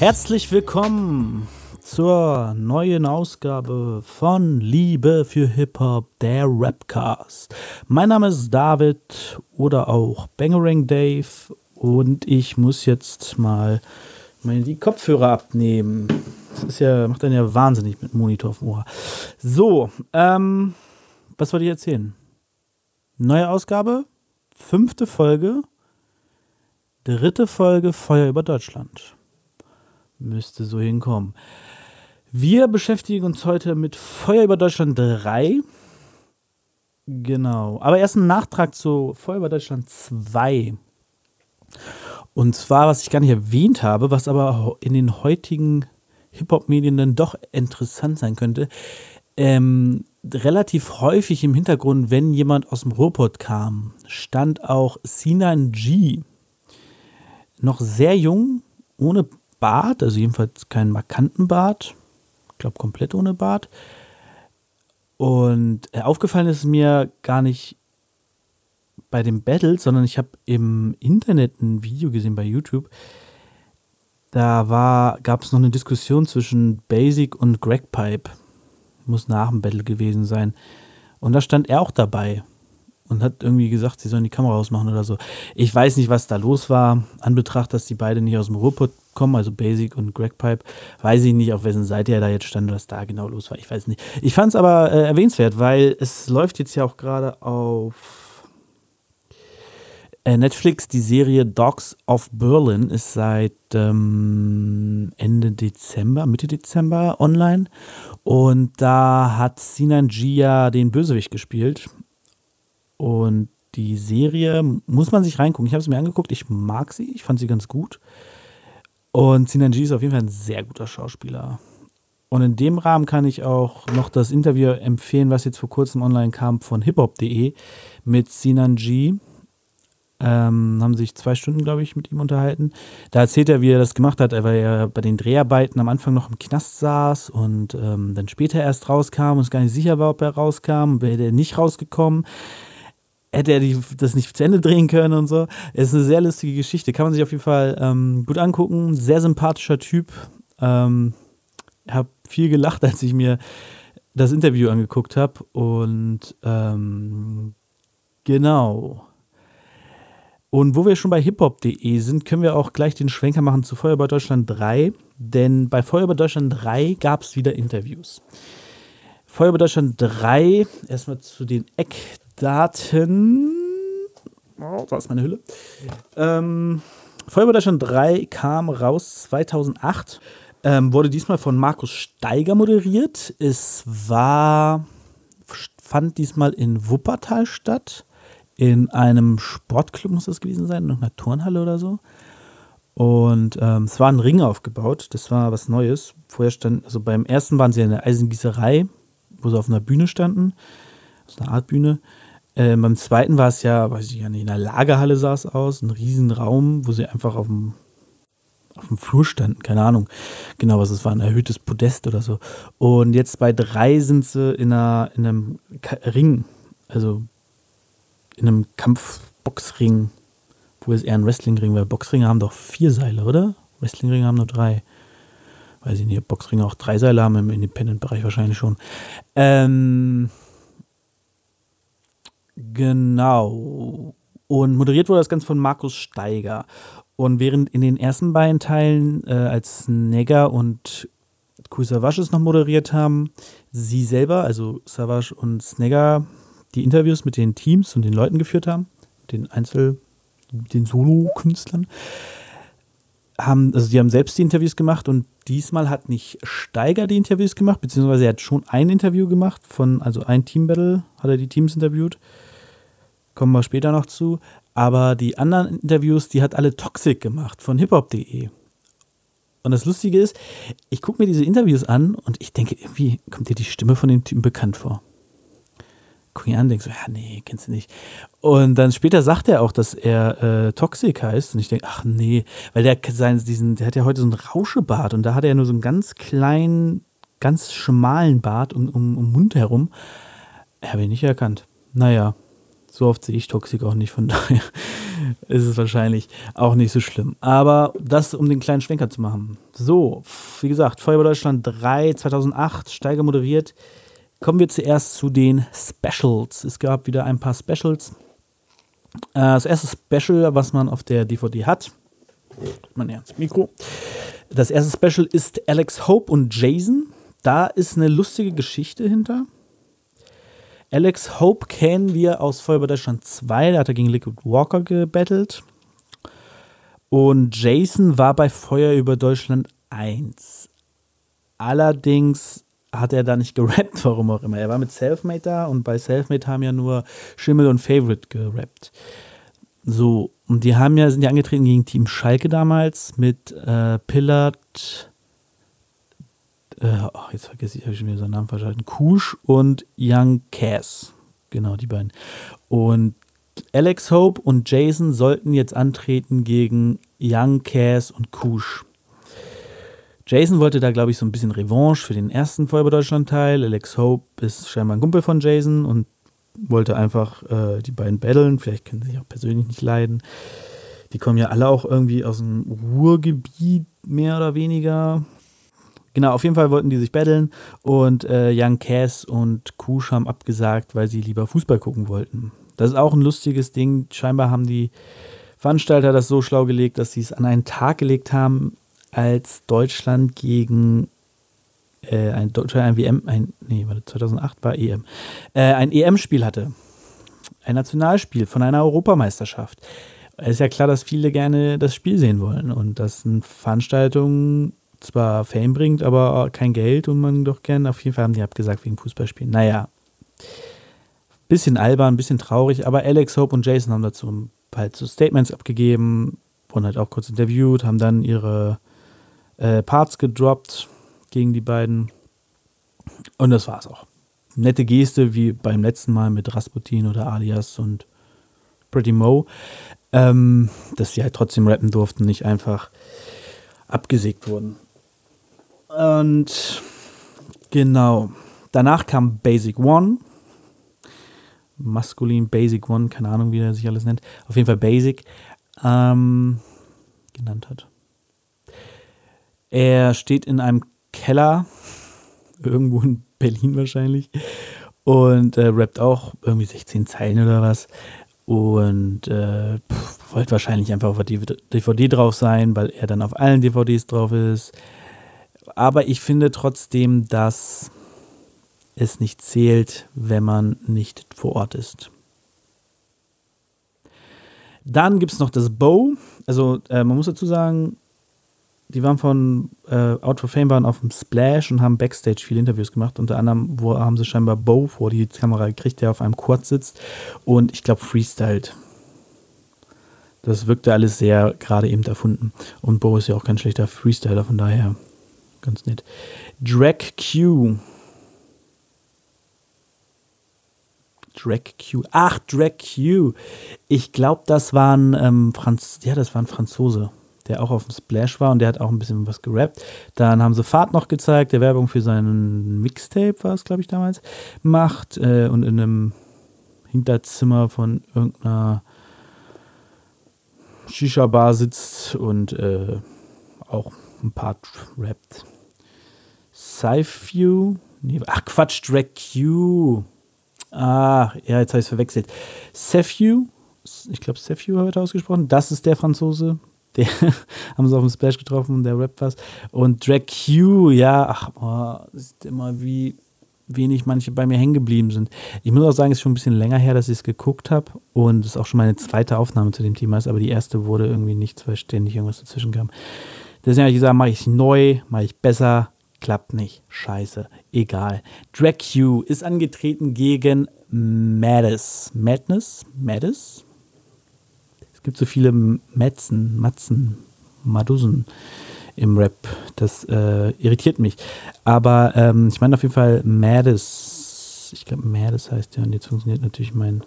Herzlich willkommen zur neuen Ausgabe von Liebe für Hip-Hop, der Rapcast. Mein Name ist David oder auch Bangerang Dave und ich muss jetzt mal meine, die Kopfhörer abnehmen. Das ist ja, macht dann ja wahnsinnig mit Monitor auf dem Ohr. So, ähm, was wollte ich erzählen? Neue Ausgabe, fünfte Folge, dritte Folge Feuer über Deutschland. Müsste so hinkommen. Wir beschäftigen uns heute mit Feuer über Deutschland 3. Genau. Aber erst ein Nachtrag zu Feuer über Deutschland 2. Und zwar, was ich gar nicht erwähnt habe, was aber in den heutigen Hip-Hop-Medien dann doch interessant sein könnte. Ähm, relativ häufig im Hintergrund, wenn jemand aus dem Ruhrpott kam, stand auch Sinan G. Noch sehr jung, ohne Bart, also jedenfalls keinen markanten Bart. Ich glaube, komplett ohne Bart. Und äh, aufgefallen ist mir gar nicht bei dem Battle, sondern ich habe im Internet ein Video gesehen bei YouTube. Da gab es noch eine Diskussion zwischen Basic und Greg Pipe. Muss nach dem Battle gewesen sein. Und da stand er auch dabei und hat irgendwie gesagt, sie sollen die Kamera ausmachen oder so. Ich weiß nicht, was da los war. An Betracht, dass die beiden nicht aus dem Ruhrpott kommen, also Basic und Greg Pipe, weiß ich nicht, auf wessen Seite er da jetzt stand, was da genau los war. Ich weiß nicht. Ich fand es aber äh, erwähnenswert, weil es läuft jetzt ja auch gerade auf äh, Netflix, die Serie Dogs of Berlin ist seit ähm, Ende Dezember, Mitte Dezember online. Und da hat Sinan Gia den Bösewicht gespielt. Und die Serie muss man sich reingucken. Ich habe es mir angeguckt. Ich mag sie. Ich fand sie ganz gut. Und Sinan G ist auf jeden Fall ein sehr guter Schauspieler. Und in dem Rahmen kann ich auch noch das Interview empfehlen, was jetzt vor kurzem online kam von hiphop.de mit Sinan G. Ähm, haben sich zwei Stunden, glaube ich, mit ihm unterhalten. Da erzählt er, wie er das gemacht hat, weil er bei den Dreharbeiten am Anfang noch im Knast saß und ähm, dann später erst rauskam und es gar nicht sicher war, ob er rauskam, wäre er nicht rausgekommen. Hätte er die, das nicht zu Ende drehen können und so. Es ist eine sehr lustige Geschichte. Kann man sich auf jeden Fall ähm, gut angucken. Sehr sympathischer Typ. Ähm, habe viel gelacht, als ich mir das Interview angeguckt habe. Und ähm, genau. Und wo wir schon bei hiphop.de sind, können wir auch gleich den Schwenker machen zu Feuerwehr Deutschland 3. Denn bei Feuerwehr Deutschland 3 gab es wieder Interviews. Feuerwehr Deutschland 3, erstmal zu den Eckdaten. Oh, da ist meine Hülle. Ähm, Feuerwehr Deutschland 3 kam raus 2008. Ähm, wurde diesmal von Markus Steiger moderiert. Es war, fand diesmal in Wuppertal statt in einem Sportclub, muss das gewesen sein, in einer Turnhalle oder so. Und ähm, es war ein Ring aufgebaut, das war was Neues. Vorher stand, also beim ersten waren sie in der Eisengießerei, wo sie auf einer Bühne standen, so eine Art Bühne. Äh, beim zweiten war es ja, weiß ich ja nicht, in einer Lagerhalle sah es aus, ein Riesenraum, wo sie einfach auf dem, auf dem Flur standen, keine Ahnung genau, was es war, ein erhöhtes Podest oder so. Und jetzt bei drei sind sie in, einer, in einem Ring, also in einem Kampfboxring, wo es eher ein Wrestlingring, weil Boxringe haben doch vier Seile, oder? Wrestlingringe haben nur drei. Weiß ich nicht, Boxringe auch drei Seile haben, im Independent-Bereich wahrscheinlich schon. Ähm, genau. Und moderiert wurde das Ganze von Markus Steiger. Und während in den ersten beiden Teilen äh, als Negger und Savage es noch moderiert haben, sie selber, also Savage und Snegger, die Interviews mit den Teams und den Leuten geführt haben, den Einzel-, den Solo-Künstlern, haben, also die haben selbst die Interviews gemacht und diesmal hat nicht Steiger die Interviews gemacht, beziehungsweise er hat schon ein Interview gemacht von, also ein Team-Battle hat er die Teams interviewt. Kommen wir später noch zu. Aber die anderen Interviews, die hat alle Toxic gemacht von hiphop.de. Und das Lustige ist, ich gucke mir diese Interviews an und ich denke, irgendwie kommt dir die Stimme von dem Typen bekannt vor guck ihn an, denk so, ja, nee, kennst du nicht. Und dann später sagt er auch, dass er äh, Toxic heißt. Und ich denke, ach nee, weil der, sein, diesen, der hat ja heute so einen Rauschebart und da hat er ja nur so einen ganz kleinen, ganz schmalen Bart um, um, um Mund herum. Habe ich nicht erkannt. Naja, So oft sehe ich Toxic auch nicht, von daher ist es wahrscheinlich auch nicht so schlimm. Aber das, um den kleinen Schwenker zu machen. So, wie gesagt, Feuerwehr Deutschland 3 2008, Steiger moderiert. Kommen wir zuerst zu den Specials. Es gab wieder ein paar Specials. Äh, das erste Special, was man auf der DVD hat, man ernst Mikro. Das erste Special ist Alex Hope und Jason. Da ist eine lustige Geschichte hinter. Alex Hope kennen wir aus Feuerwehr Deutschland 2, da hat er gegen Liquid Walker gebettelt. Und Jason war bei Feuer über Deutschland 1. Allerdings hat er da nicht gerappt, warum auch immer. Er war mit Selfmade da und bei Selfmade haben ja nur Schimmel und Favorite gerappt. So, und die haben ja, sind ja angetreten gegen Team Schalke damals mit äh, Pillard, äh, oh, jetzt vergesse ich, habe ich wieder seinen Namen verschalten, Kusch und Young Cass. Genau, die beiden. Und Alex Hope und Jason sollten jetzt antreten gegen Young Cass und Kusch. Jason wollte da, glaube ich, so ein bisschen Revanche für den ersten Feuerwehr Deutschland-Teil. Alex Hope ist scheinbar ein Kumpel von Jason und wollte einfach äh, die beiden battlen. Vielleicht können sie sich auch persönlich nicht leiden. Die kommen ja alle auch irgendwie aus dem Ruhrgebiet, mehr oder weniger. Genau, auf jeden Fall wollten die sich battlen und äh, Young Cass und Kusch haben abgesagt, weil sie lieber Fußball gucken wollten. Das ist auch ein lustiges Ding. Scheinbar haben die Veranstalter das so schlau gelegt, dass sie es an einen Tag gelegt haben, als Deutschland gegen äh, ein, ein WM, ein, nee, warte, 2008 war EM, äh, ein EM-Spiel hatte. Ein Nationalspiel von einer Europameisterschaft. Es ist ja klar, dass viele gerne das Spiel sehen wollen und dass eine Veranstaltung zwar Fame bringt, aber kein Geld und man doch gerne, auf jeden Fall haben die abgesagt wegen Fußballspielen. Naja, bisschen albern, bisschen traurig, aber Alex Hope und Jason haben dazu halt so Statements abgegeben und halt auch kurz interviewt, haben dann ihre äh, Parts gedroppt gegen die beiden und das war's auch. Nette Geste wie beim letzten Mal mit Rasputin oder Alias und Pretty Mo, ähm, dass sie halt trotzdem rappen durften, nicht einfach abgesägt wurden. Und genau. Danach kam Basic One. Maskulin Basic One, keine Ahnung, wie er sich alles nennt. Auf jeden Fall Basic ähm, genannt hat. Er steht in einem Keller, irgendwo in Berlin wahrscheinlich, und äh, rappt auch irgendwie 16 Zeilen oder was. Und äh, wollte wahrscheinlich einfach auf der DVD drauf sein, weil er dann auf allen DVDs drauf ist. Aber ich finde trotzdem, dass es nicht zählt, wenn man nicht vor Ort ist. Dann gibt es noch das Bow. Also äh, man muss dazu sagen, die waren von äh, Out for Fame waren auf dem Splash und haben Backstage viele Interviews gemacht. Unter anderem wo haben sie scheinbar Bo vor die Kamera gekriegt, der auf einem Quad sitzt und ich glaube freestylt. Das wirkte alles sehr gerade eben erfunden. Und Bo ist ja auch kein schlechter Freestyler, von daher Ganz nett. Drag Q. Drag Q. Ach, Drag Q. Ich glaube, das war ein ähm, Franz ja, das war Franzose, der auch auf dem Splash war und der hat auch ein bisschen was gerappt. Dann haben sie Fahrt noch gezeigt, der Werbung für seinen Mixtape war es, glaube ich, damals, macht äh, und in einem Hinterzimmer von irgendeiner Shisha-Bar sitzt und äh, auch ein paar rappt. Sci-View. Nee, ach Quatsch, Drag Q. Ah, ja, jetzt habe ich es verwechselt. Sefew, ich glaube Sefew habe ich ausgesprochen. Das ist der Franzose. Der haben sie auf dem Splash getroffen und der rappt was. Und Drag Q, ja, ach, oh, ist immer wie wenig manche bei mir hängen geblieben sind. Ich muss auch sagen, es ist schon ein bisschen länger her, dass ich es geguckt habe und es ist auch schon meine zweite Aufnahme zu dem Thema ist, aber die erste wurde irgendwie nicht, weil ständig irgendwas dazwischen kam. Deswegen habe ich gesagt, mache ich neu, mache ich besser, klappt nicht. Scheiße, egal. Drag Q ist angetreten gegen Madness. Madness? Madness? Es gibt so viele Metzen, Matzen, Madusen im Rap. Das äh, irritiert mich. Aber ähm, ich meine auf jeden Fall Madness. Ich glaube, Madness heißt ja. Und jetzt funktioniert natürlich mein,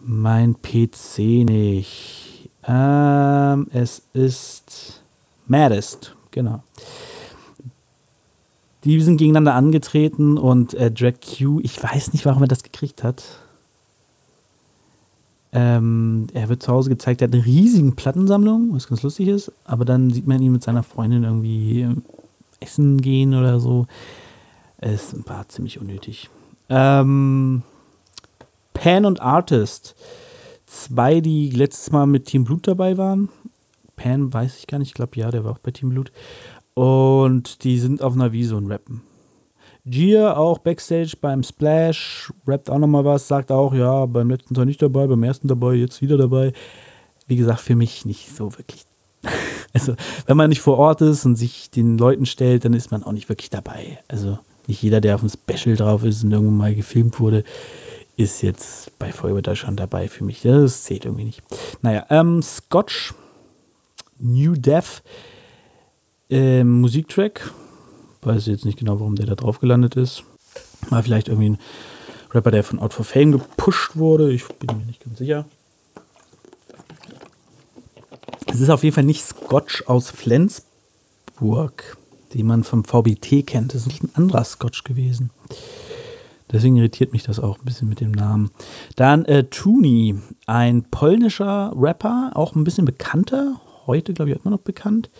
mein PC nicht. Ähm, es ist Maddest, genau. Die sind gegeneinander angetreten und äh, Drag Q, ich weiß nicht, warum er das gekriegt hat. Ähm, er wird zu Hause gezeigt, er hat eine riesige Plattensammlung, was ganz lustig ist, aber dann sieht man ihn mit seiner Freundin irgendwie essen gehen oder so. Es war ziemlich unnötig. Ähm, Pan und Artist. Zwei, die letztes Mal mit Team Blut dabei waren. Pan weiß ich gar nicht, ich glaube ja, der war auch bei Team Blut. Und die sind auf Naviso und rappen. Gia auch Backstage beim Splash, rappt auch nochmal was, sagt auch, ja, beim letzten Teil nicht dabei, beim ersten dabei, jetzt wieder dabei. Wie gesagt, für mich nicht so wirklich. also, wenn man nicht vor Ort ist und sich den Leuten stellt, dann ist man auch nicht wirklich dabei. Also, nicht jeder, der auf dem Special drauf ist und irgendwann mal gefilmt wurde, ist jetzt bei Feuerwehr schon dabei für mich. Das zählt irgendwie nicht. Naja, ähm, Scotch, New Death, ähm, Musiktrack, Weiß jetzt nicht genau, warum der da drauf gelandet ist. War vielleicht irgendwie ein Rapper, der von Out for Fame gepusht wurde. Ich bin mir nicht ganz sicher. Es ist auf jeden Fall nicht Scotch aus Flensburg, den man vom VBT kennt. Das ist ein anderer Scotch gewesen. Deswegen irritiert mich das auch ein bisschen mit dem Namen. Dann äh, Tuni, ein polnischer Rapper, auch ein bisschen bekannter. Heute, glaube ich, immer noch bekannt.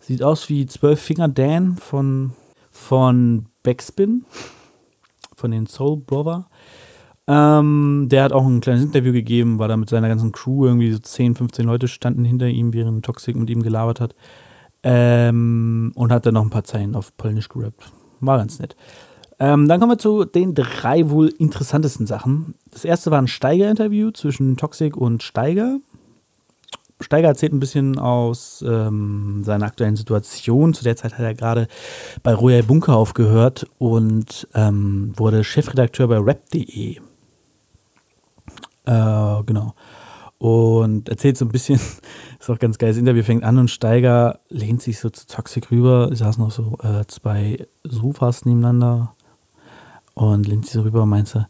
Sieht aus wie Zwölf Finger Dan von, von Backspin, von den Soul Brother. Ähm, der hat auch ein kleines Interview gegeben, war da mit seiner ganzen Crew, irgendwie so 10, 15 Leute standen hinter ihm, während Toxic mit ihm gelabert hat. Ähm, und hat dann noch ein paar Zeilen auf Polnisch gerappt. War ganz nett. Ähm, dann kommen wir zu den drei wohl interessantesten Sachen. Das erste war ein Steiger-Interview zwischen Toxic und Steiger. Steiger erzählt ein bisschen aus ähm, seiner aktuellen Situation. Zu der Zeit hat er gerade bei Royal Bunker aufgehört und ähm, wurde Chefredakteur bei rap.de. Äh, genau. Und erzählt so ein bisschen, ist auch ganz geil, das Interview fängt an und Steiger lehnt sich so zu Toxic rüber. Es saßen noch so äh, zwei Sofas nebeneinander und lehnt sich so rüber und meint so,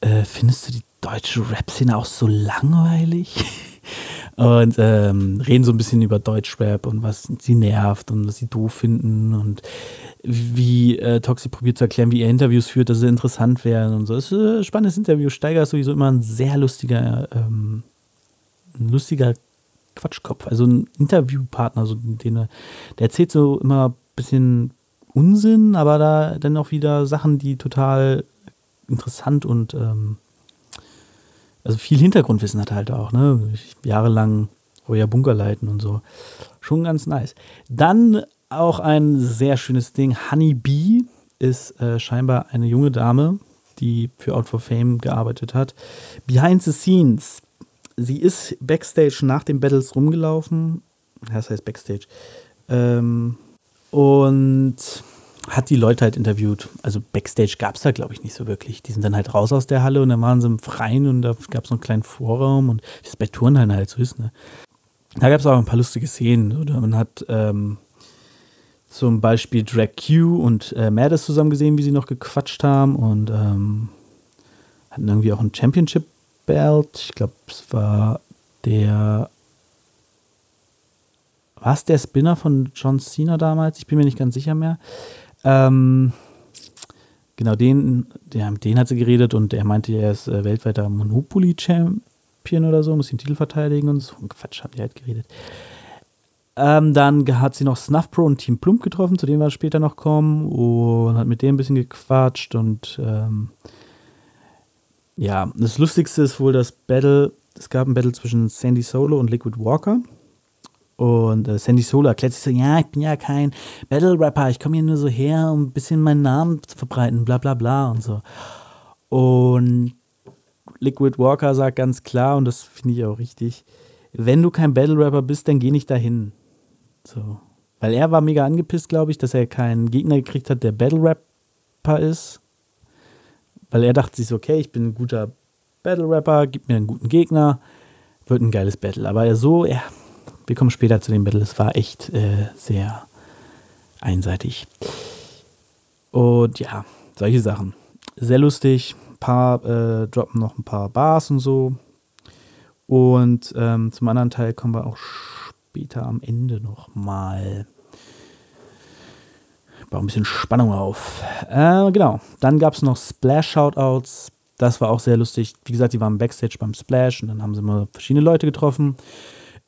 äh, findest du die deutsche Rap-Szene auch so langweilig? und ähm, reden so ein bisschen über Deutschrap und was sie nervt und was sie doof finden und wie äh, Toxi probiert zu erklären, wie er Interviews führt, dass sie interessant wären und so. Es ist ein spannendes Interview. Steiger ist sowieso immer ein sehr lustiger, ähm, ein lustiger Quatschkopf, also ein Interviewpartner, so den, der erzählt so immer ein bisschen Unsinn, aber da dann auch wieder Sachen, die total interessant und ähm, also viel Hintergrundwissen hat halt auch, ne? Jahrelang Roya Bunker leiten und so. Schon ganz nice. Dann auch ein sehr schönes Ding. Honey Bee ist äh, scheinbar eine junge Dame, die für Out for Fame gearbeitet hat. Behind the Scenes. Sie ist backstage nach den Battles rumgelaufen. Das heißt Backstage. Ähm, und hat die Leute halt interviewt. Also Backstage gab es da, glaube ich, nicht so wirklich. Die sind dann halt raus aus der Halle und dann waren sie im Freien und da gab es so einen kleinen Vorraum und es bei Turnhallen halt so ist. Ne? Da gab es auch ein paar lustige Szenen. Oder man hat ähm, zum Beispiel Drag Q und äh, Maddes zusammen gesehen, wie sie noch gequatscht haben und ähm, hatten irgendwie auch ein Championship Belt. Ich glaube, es war der war es der Spinner von John Cena damals? Ich bin mir nicht ganz sicher mehr. Ähm, genau, den, der, mit denen hat sie geredet und er meinte, er ist äh, weltweiter Monopoly-Champion oder so, muss den Titel verteidigen und so. Quatsch, haben die halt geredet. Ähm, dann hat sie noch Snuff Pro und Team Plump getroffen, zu denen wir später noch kommen, und hat mit denen ein bisschen gequatscht und ähm, ja, das Lustigste ist wohl das Battle. Es gab ein Battle zwischen Sandy Solo und Liquid Walker. Und äh, Sandy Solo erklärt sich so, ja, ich bin ja kein Battle-Rapper, ich komme hier nur so her, um ein bisschen meinen Namen zu verbreiten, bla bla bla und so. Und Liquid Walker sagt ganz klar, und das finde ich auch richtig, wenn du kein Battle-Rapper bist, dann geh nicht dahin. So. Weil er war mega angepisst, glaube ich, dass er keinen Gegner gekriegt hat, der Battle-Rapper ist. Weil er dachte sich so, okay, ich bin ein guter Battle-Rapper, gib mir einen guten Gegner, wird ein geiles Battle. Aber er so, er wir kommen später zu dem Battle. Es war echt äh, sehr einseitig. Und ja, solche Sachen. Sehr lustig. Ein paar äh, droppen noch ein paar Bars und so. Und ähm, zum anderen Teil kommen wir auch später am Ende nochmal. Baue ein bisschen Spannung auf. Äh, genau. Dann gab es noch Splash-Shoutouts. Das war auch sehr lustig. Wie gesagt, die waren Backstage beim Splash und dann haben sie mal verschiedene Leute getroffen.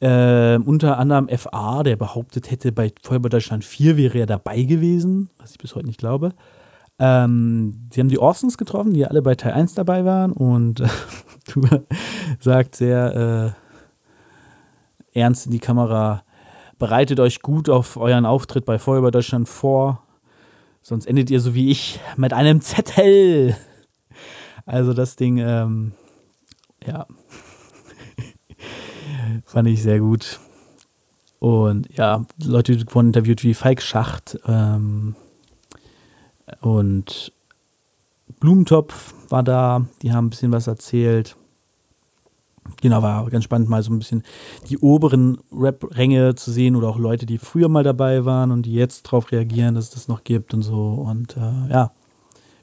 Äh, unter anderem FA, der behauptet hätte, bei Feuerwehr Deutschland 4 wäre er dabei gewesen, was ich bis heute nicht glaube. Ähm, sie haben die Orsons getroffen, die alle bei Teil 1 dabei waren und äh, sagt sehr äh, ernst in die Kamera, bereitet euch gut auf euren Auftritt bei Feuerwehr Deutschland vor, sonst endet ihr so wie ich mit einem Zettel. Also das Ding, ähm, ja, fand ich sehr gut. Und ja, Leute wurden interviewt wie Falk Schacht ähm, und Blumentopf war da, die haben ein bisschen was erzählt. Genau, war ganz spannend, mal so ein bisschen die oberen Rap-Ränge zu sehen oder auch Leute, die früher mal dabei waren und die jetzt darauf reagieren, dass es das noch gibt und so. Und äh, ja,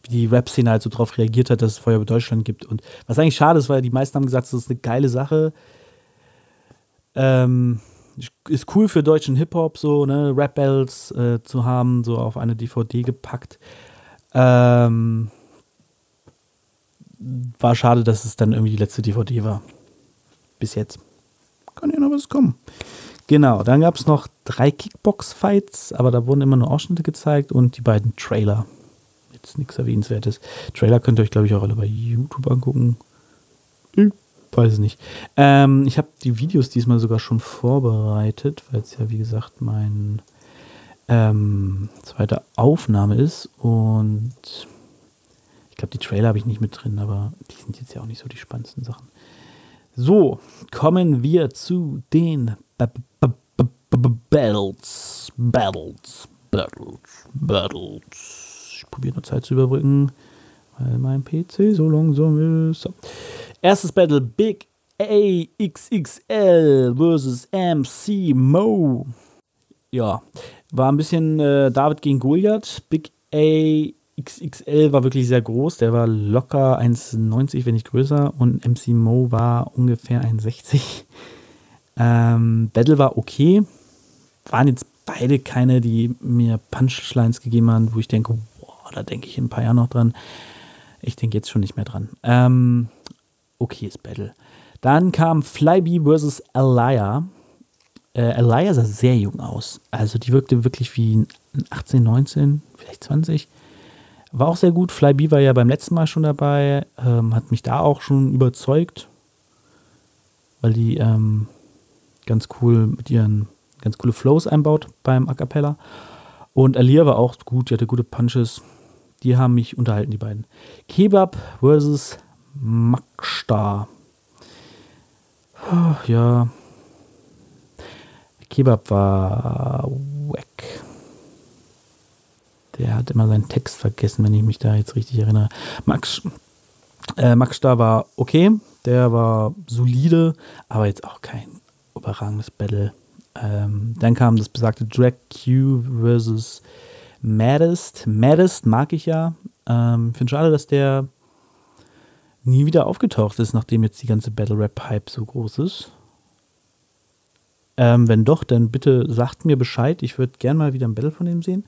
wie die Rap-Szene halt so darauf reagiert hat, dass es Feuer über Deutschland gibt. Und was eigentlich schade ist, weil die meisten haben gesagt, das ist eine geile Sache. Ähm, ist cool für deutschen Hip-Hop, so, ne, Rap-Battles äh, zu haben, so auf eine DVD gepackt. Ähm, war schade, dass es dann irgendwie die letzte DVD war. Bis jetzt. Kann ja noch was kommen. Genau, dann gab es noch drei Kickbox-Fights, aber da wurden immer nur Ausschnitte gezeigt und die beiden Trailer. Jetzt nichts Erwähnenswertes. Trailer könnt ihr euch, glaube ich, auch alle bei YouTube angucken. Weiß es nicht. Ähm, ich habe die Videos diesmal sogar schon vorbereitet, weil es ja, wie gesagt, mein ähm, zweite Aufnahme ist und ich glaube, die Trailer habe ich nicht mit drin, aber die sind jetzt ja auch nicht so die spannendsten Sachen. So, kommen wir zu den Battles. Battles. Battles. Battles. Ich probiere nur Zeit zu überbrücken, weil mein PC so langsam ist. So. Erstes Battle: Big AXXL versus MC Mo. Ja, war ein bisschen äh, David gegen Goliath. Big AXXL war wirklich sehr groß. Der war locker 1,90, wenn nicht größer. Und MC Mo war ungefähr 1,60. Ähm, Battle war okay. Waren jetzt beide keine, die mir Punchlines gegeben haben, wo ich denke, boah, da denke ich in ein paar Jahren noch dran. Ich denke jetzt schon nicht mehr dran. Ähm, okayes Battle. Dann kam Flyby vs. Alaya äh, Elia sah sehr jung aus. Also die wirkte wirklich wie 18, 19, vielleicht 20. War auch sehr gut. Flyby war ja beim letzten Mal schon dabei, ähm, hat mich da auch schon überzeugt, weil die ähm, ganz cool mit ihren ganz coole Flows einbaut beim A Cappella. Und Alia war auch gut, die hatte gute Punches. Die haben mich unterhalten, die beiden. Kebab versus Makstar. Ja, Kebab war wack. Der hat immer seinen Text vergessen, wenn ich mich da jetzt richtig erinnere. Max, äh, Max Star war okay, der war solide, aber jetzt auch kein überragendes Battle. Ähm, dann kam das besagte Drag Q versus Maddest. Maddest mag ich ja. Ähm, Finde schade, dass der nie wieder aufgetaucht ist, nachdem jetzt die ganze Battle Rap Hype so groß ist. Ähm, wenn doch, dann bitte sagt mir Bescheid. Ich würde gern mal wieder ein Battle von ihm sehen.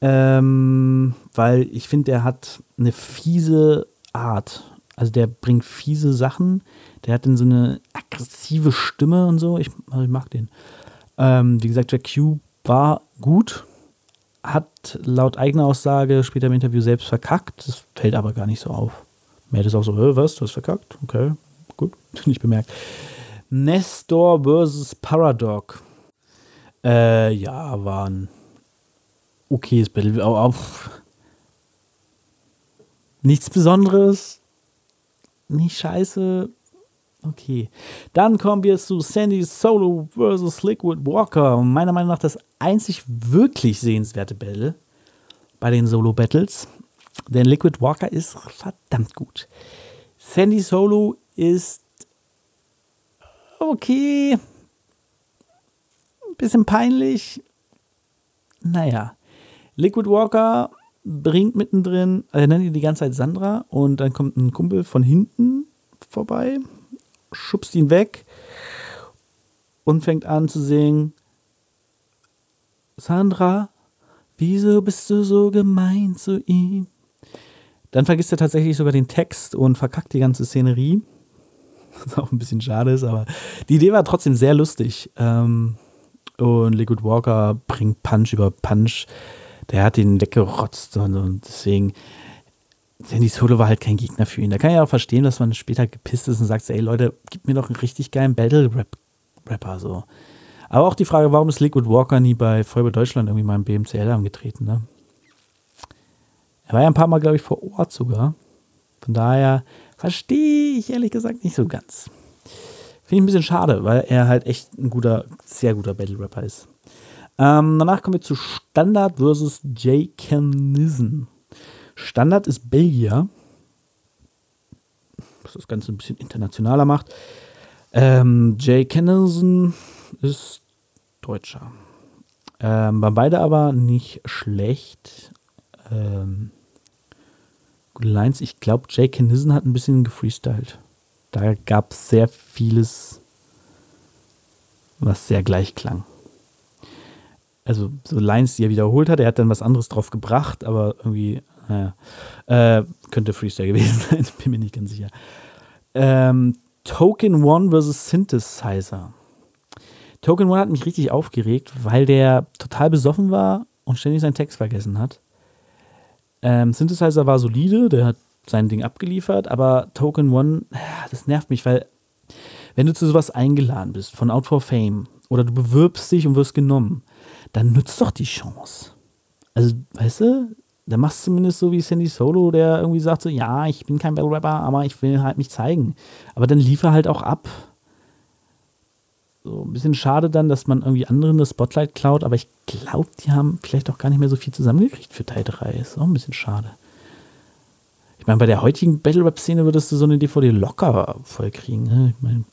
Ähm, weil ich finde, der hat eine fiese Art. Also der bringt fiese Sachen. Der hat dann so eine aggressive Stimme und so. Ich, also ich mag den. Ähm, wie gesagt, Jack Q war gut. Hat laut eigener Aussage später im Interview selbst verkackt. Das fällt aber gar nicht so auf. Mehr ist auch so, was, du hast verkackt? Okay, gut, nicht bemerkt. Nestor vs. Paradog. Äh, ja, war ein okayes Battle. Auf. Nichts Besonderes. Nicht scheiße. Okay. Dann kommen wir zu Sandy Solo vs. Liquid Walker. Meiner Meinung nach das einzig wirklich sehenswerte Battle bei den Solo-Battles. Denn Liquid Walker ist verdammt gut. Sandy Solo ist okay. Bisschen peinlich. Naja. Liquid Walker bringt mittendrin, er nennt ihn die ganze Zeit Sandra und dann kommt ein Kumpel von hinten vorbei, schubst ihn weg und fängt an zu singen. Sandra, wieso bist du so gemein zu ihm? Dann vergisst er tatsächlich sogar den Text und verkackt die ganze Szenerie. Was auch ein bisschen schade ist, aber die Idee war trotzdem sehr lustig. Ähm, und Liquid Walker bringt Punch über Punch. Der hat ihn weggerotzt und, deswegen. Sandy Solo war halt kein Gegner für ihn. Da kann ich auch verstehen, dass man später gepisst ist und sagt, ey Leute, gib mir doch einen richtig geilen Battle-Rapper so. Aber auch die Frage, warum ist Liquid Walker nie bei Feuerwehr Deutschland irgendwie mal im BMCL angetreten, ne? Er war ja ein paar Mal, glaube ich, vor Ort sogar. Von daher verstehe ich ehrlich gesagt nicht so ganz. Finde ich ein bisschen schade, weil er halt echt ein guter, sehr guter Battle-Rapper ist. Ähm, danach kommen wir zu Standard versus Jay Kenison. Standard ist Belgier, was das Ganze ein bisschen internationaler macht. Ähm, Jay Kenison ist Deutscher. Ähm, waren beide aber nicht schlecht. Ähm, Lines. Ich glaube, Jake Nissen hat ein bisschen gefreestylt. Da gab es sehr vieles, was sehr gleich klang. Also so Lines, die er wiederholt hat. Er hat dann was anderes drauf gebracht, aber irgendwie, naja, äh, könnte Freestyle gewesen sein. Bin mir nicht ganz sicher. Ähm, Token One versus Synthesizer. Token One hat mich richtig aufgeregt, weil der total besoffen war und ständig seinen Text vergessen hat. Ähm, Synthesizer war solide, der hat sein Ding abgeliefert, aber Token One, das nervt mich, weil wenn du zu sowas eingeladen bist, von Out for Fame, oder du bewirbst dich und wirst genommen, dann nutzt doch die Chance. Also, weißt du, dann machst du zumindest so wie Sandy Solo, der irgendwie sagt so, ja, ich bin kein Battle Rapper, aber ich will halt mich zeigen. Aber dann liefer halt auch ab. So ein bisschen schade dann, dass man irgendwie anderen das Spotlight klaut, aber ich glaube, die haben vielleicht auch gar nicht mehr so viel zusammengekriegt für Teil 3. Ist auch ein bisschen schade. Ich meine, bei der heutigen Battle Rap-Szene würdest du so eine DVD locker voll kriegen. Ne? Ich meine,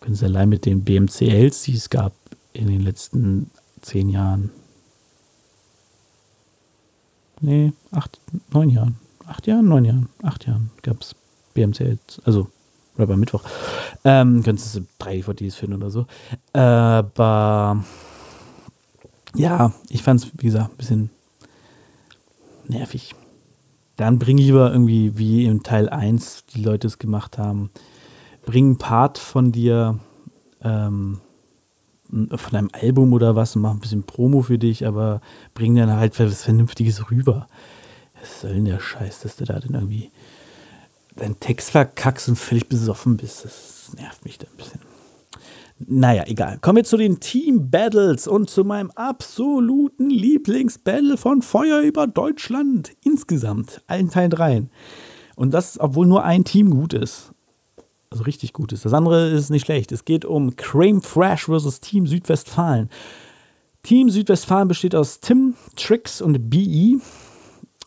können sie allein mit den BMCLs, die es gab in den letzten zehn Jahren. Nee, acht, neun Jahren. Acht Jahren, neun Jahren, acht Jahren gab es BMCLs. Also Rapper Mittwoch. Ähm, könntest du drei DVDs finden oder so. Aber ja, ich fand es, wie gesagt, ein bisschen nervig. Dann bring lieber irgendwie, wie im Teil 1 die Leute es gemacht haben, bring einen Part von dir, ähm, von deinem Album oder was und mach ein bisschen Promo für dich, aber bring dann halt was Vernünftiges rüber. Was soll denn der Scheiß, dass du da denn irgendwie deinen Text verkackst und völlig besoffen bist. Das nervt mich da ein bisschen. Naja, egal. Kommen wir zu den Team Battles und zu meinem absoluten Lieblingsbattle von Feuer über Deutschland insgesamt. Allen Teil 3. Und das, obwohl nur ein Team gut ist. Also richtig gut ist. Das andere ist nicht schlecht. Es geht um Creme Fresh versus Team Südwestfalen. Team Südwestfalen besteht aus Tim, Trix und BE.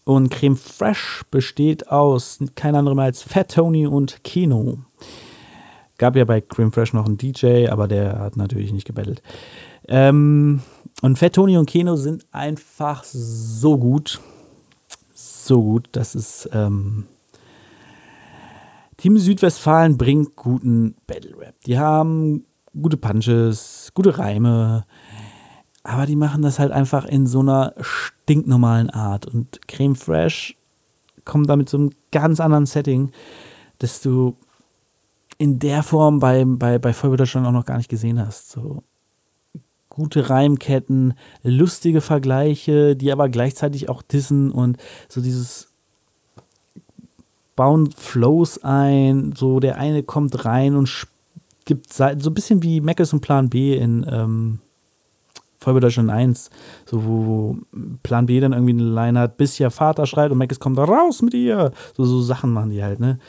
Und Creme Fresh besteht aus kein anderem als Fat Tony und Keno. Gab ja bei Creme Fresh noch einen DJ, aber der hat natürlich nicht gebettelt. Ähm, und Fat Tony und Keno sind einfach so gut. So gut, dass es. Ähm, Team Südwestfalen bringt guten Battle Rap. Die haben gute Punches, gute Reime, aber die machen das halt einfach in so einer stinknormalen Art. Und Creme Fresh kommt da mit so einem ganz anderen Setting, das du in der Form bei, bei, bei Vollbilddeutschland auch noch gar nicht gesehen hast. So gute Reimketten, lustige Vergleiche, die aber gleichzeitig auch dissen und so dieses bauen Flows ein, so der eine kommt rein und gibt so ein bisschen wie Meckes und Plan B in ähm, Folge Deutschland 1, so wo, wo, Plan B dann irgendwie eine Line hat, bis ihr Vater schreit und Mackes kommt da raus mit ihr. So, so Sachen machen die halt, ne?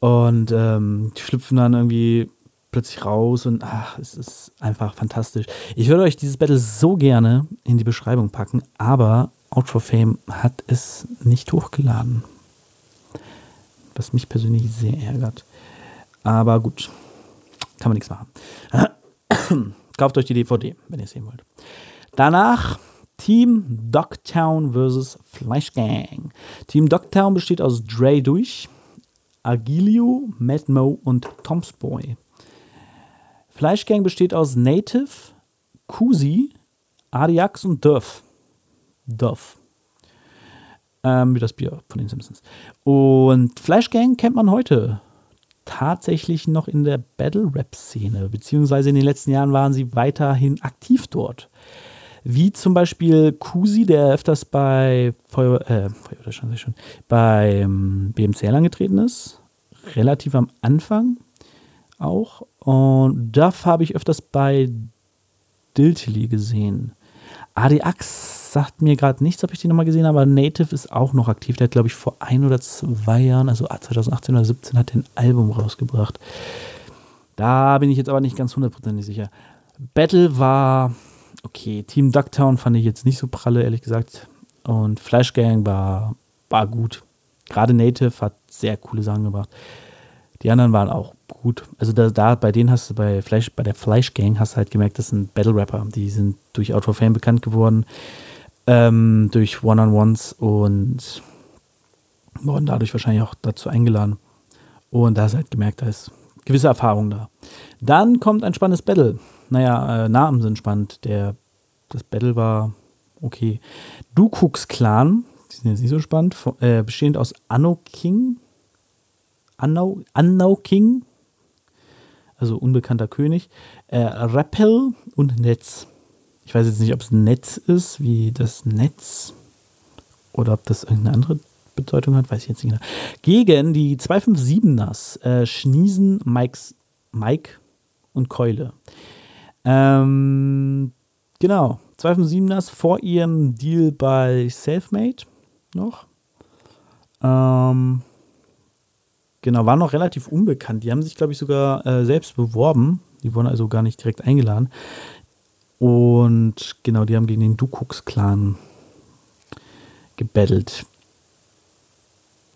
Und ähm, die schlüpfen dann irgendwie plötzlich raus und ach, es ist einfach fantastisch. Ich würde euch dieses Battle so gerne in die Beschreibung packen, aber Out for Fame hat es nicht hochgeladen. Was mich persönlich sehr ärgert. Aber gut, kann man nichts machen. Kauft euch die DVD, wenn ihr es sehen wollt. Danach Team Dogtown vs. Flash Gang. Team Dogtown besteht aus Dre Durch, Agilio, Matt Mo und Tom's Boy. Flash Gang besteht aus Native, Kusi, Adiax und Duff. Duff. Ähm, wie das Bier von den Simpsons. Und Flash Gang kennt man heute tatsächlich noch in der Battle-Rap-Szene, beziehungsweise in den letzten Jahren waren sie weiterhin aktiv dort. Wie zum Beispiel Kusi, der öfters bei Feuer, äh, Feuer schon, beim angetreten ist. Relativ am Anfang auch. Und Duff habe ich öfters bei Diltily gesehen. Sagt mir gerade nichts, ob ich die nochmal gesehen habe, aber Native ist auch noch aktiv. Der hat, glaube ich, vor ein oder zwei Jahren, also 2018 oder 2017, hat ein Album rausgebracht. Da bin ich jetzt aber nicht ganz hundertprozentig sicher. Battle war okay. Team Ducktown fand ich jetzt nicht so pralle, ehrlich gesagt. Und Flash Gang war, war gut. Gerade Native hat sehr coole Sachen gebracht. Die anderen waren auch gut. Also da, da, bei denen hast du bei Flash, bei der Flash Gang hast du halt gemerkt, das sind Battle Rapper. Die sind durch Out for Fame bekannt geworden, ähm, durch One-on-Ones und wurden dadurch wahrscheinlich auch dazu eingeladen. Und da hast halt gemerkt, da ist gewisse Erfahrung da. Dann kommt ein spannendes Battle. Naja, äh, Namen sind spannend. Der, das Battle war okay. Du Cooks Clan, die sind jetzt nicht so spannend, äh, bestehend aus Anno King, Annau, Annau King, also unbekannter König, äh, Rappel und Netz. Ich weiß jetzt nicht, ob es Netz ist, wie das Netz, oder ob das irgendeine andere Bedeutung hat, weiß ich jetzt nicht genau. Gegen die 257ers, äh, Schniesen, Mikes, Mike und Keule. Ähm, genau, 257ers vor ihrem Deal bei Selfmade noch. Ähm, Genau, waren noch relativ unbekannt. Die haben sich, glaube ich, sogar äh, selbst beworben. Die wurden also gar nicht direkt eingeladen. Und genau, die haben gegen den Dukux-Clan gebettelt.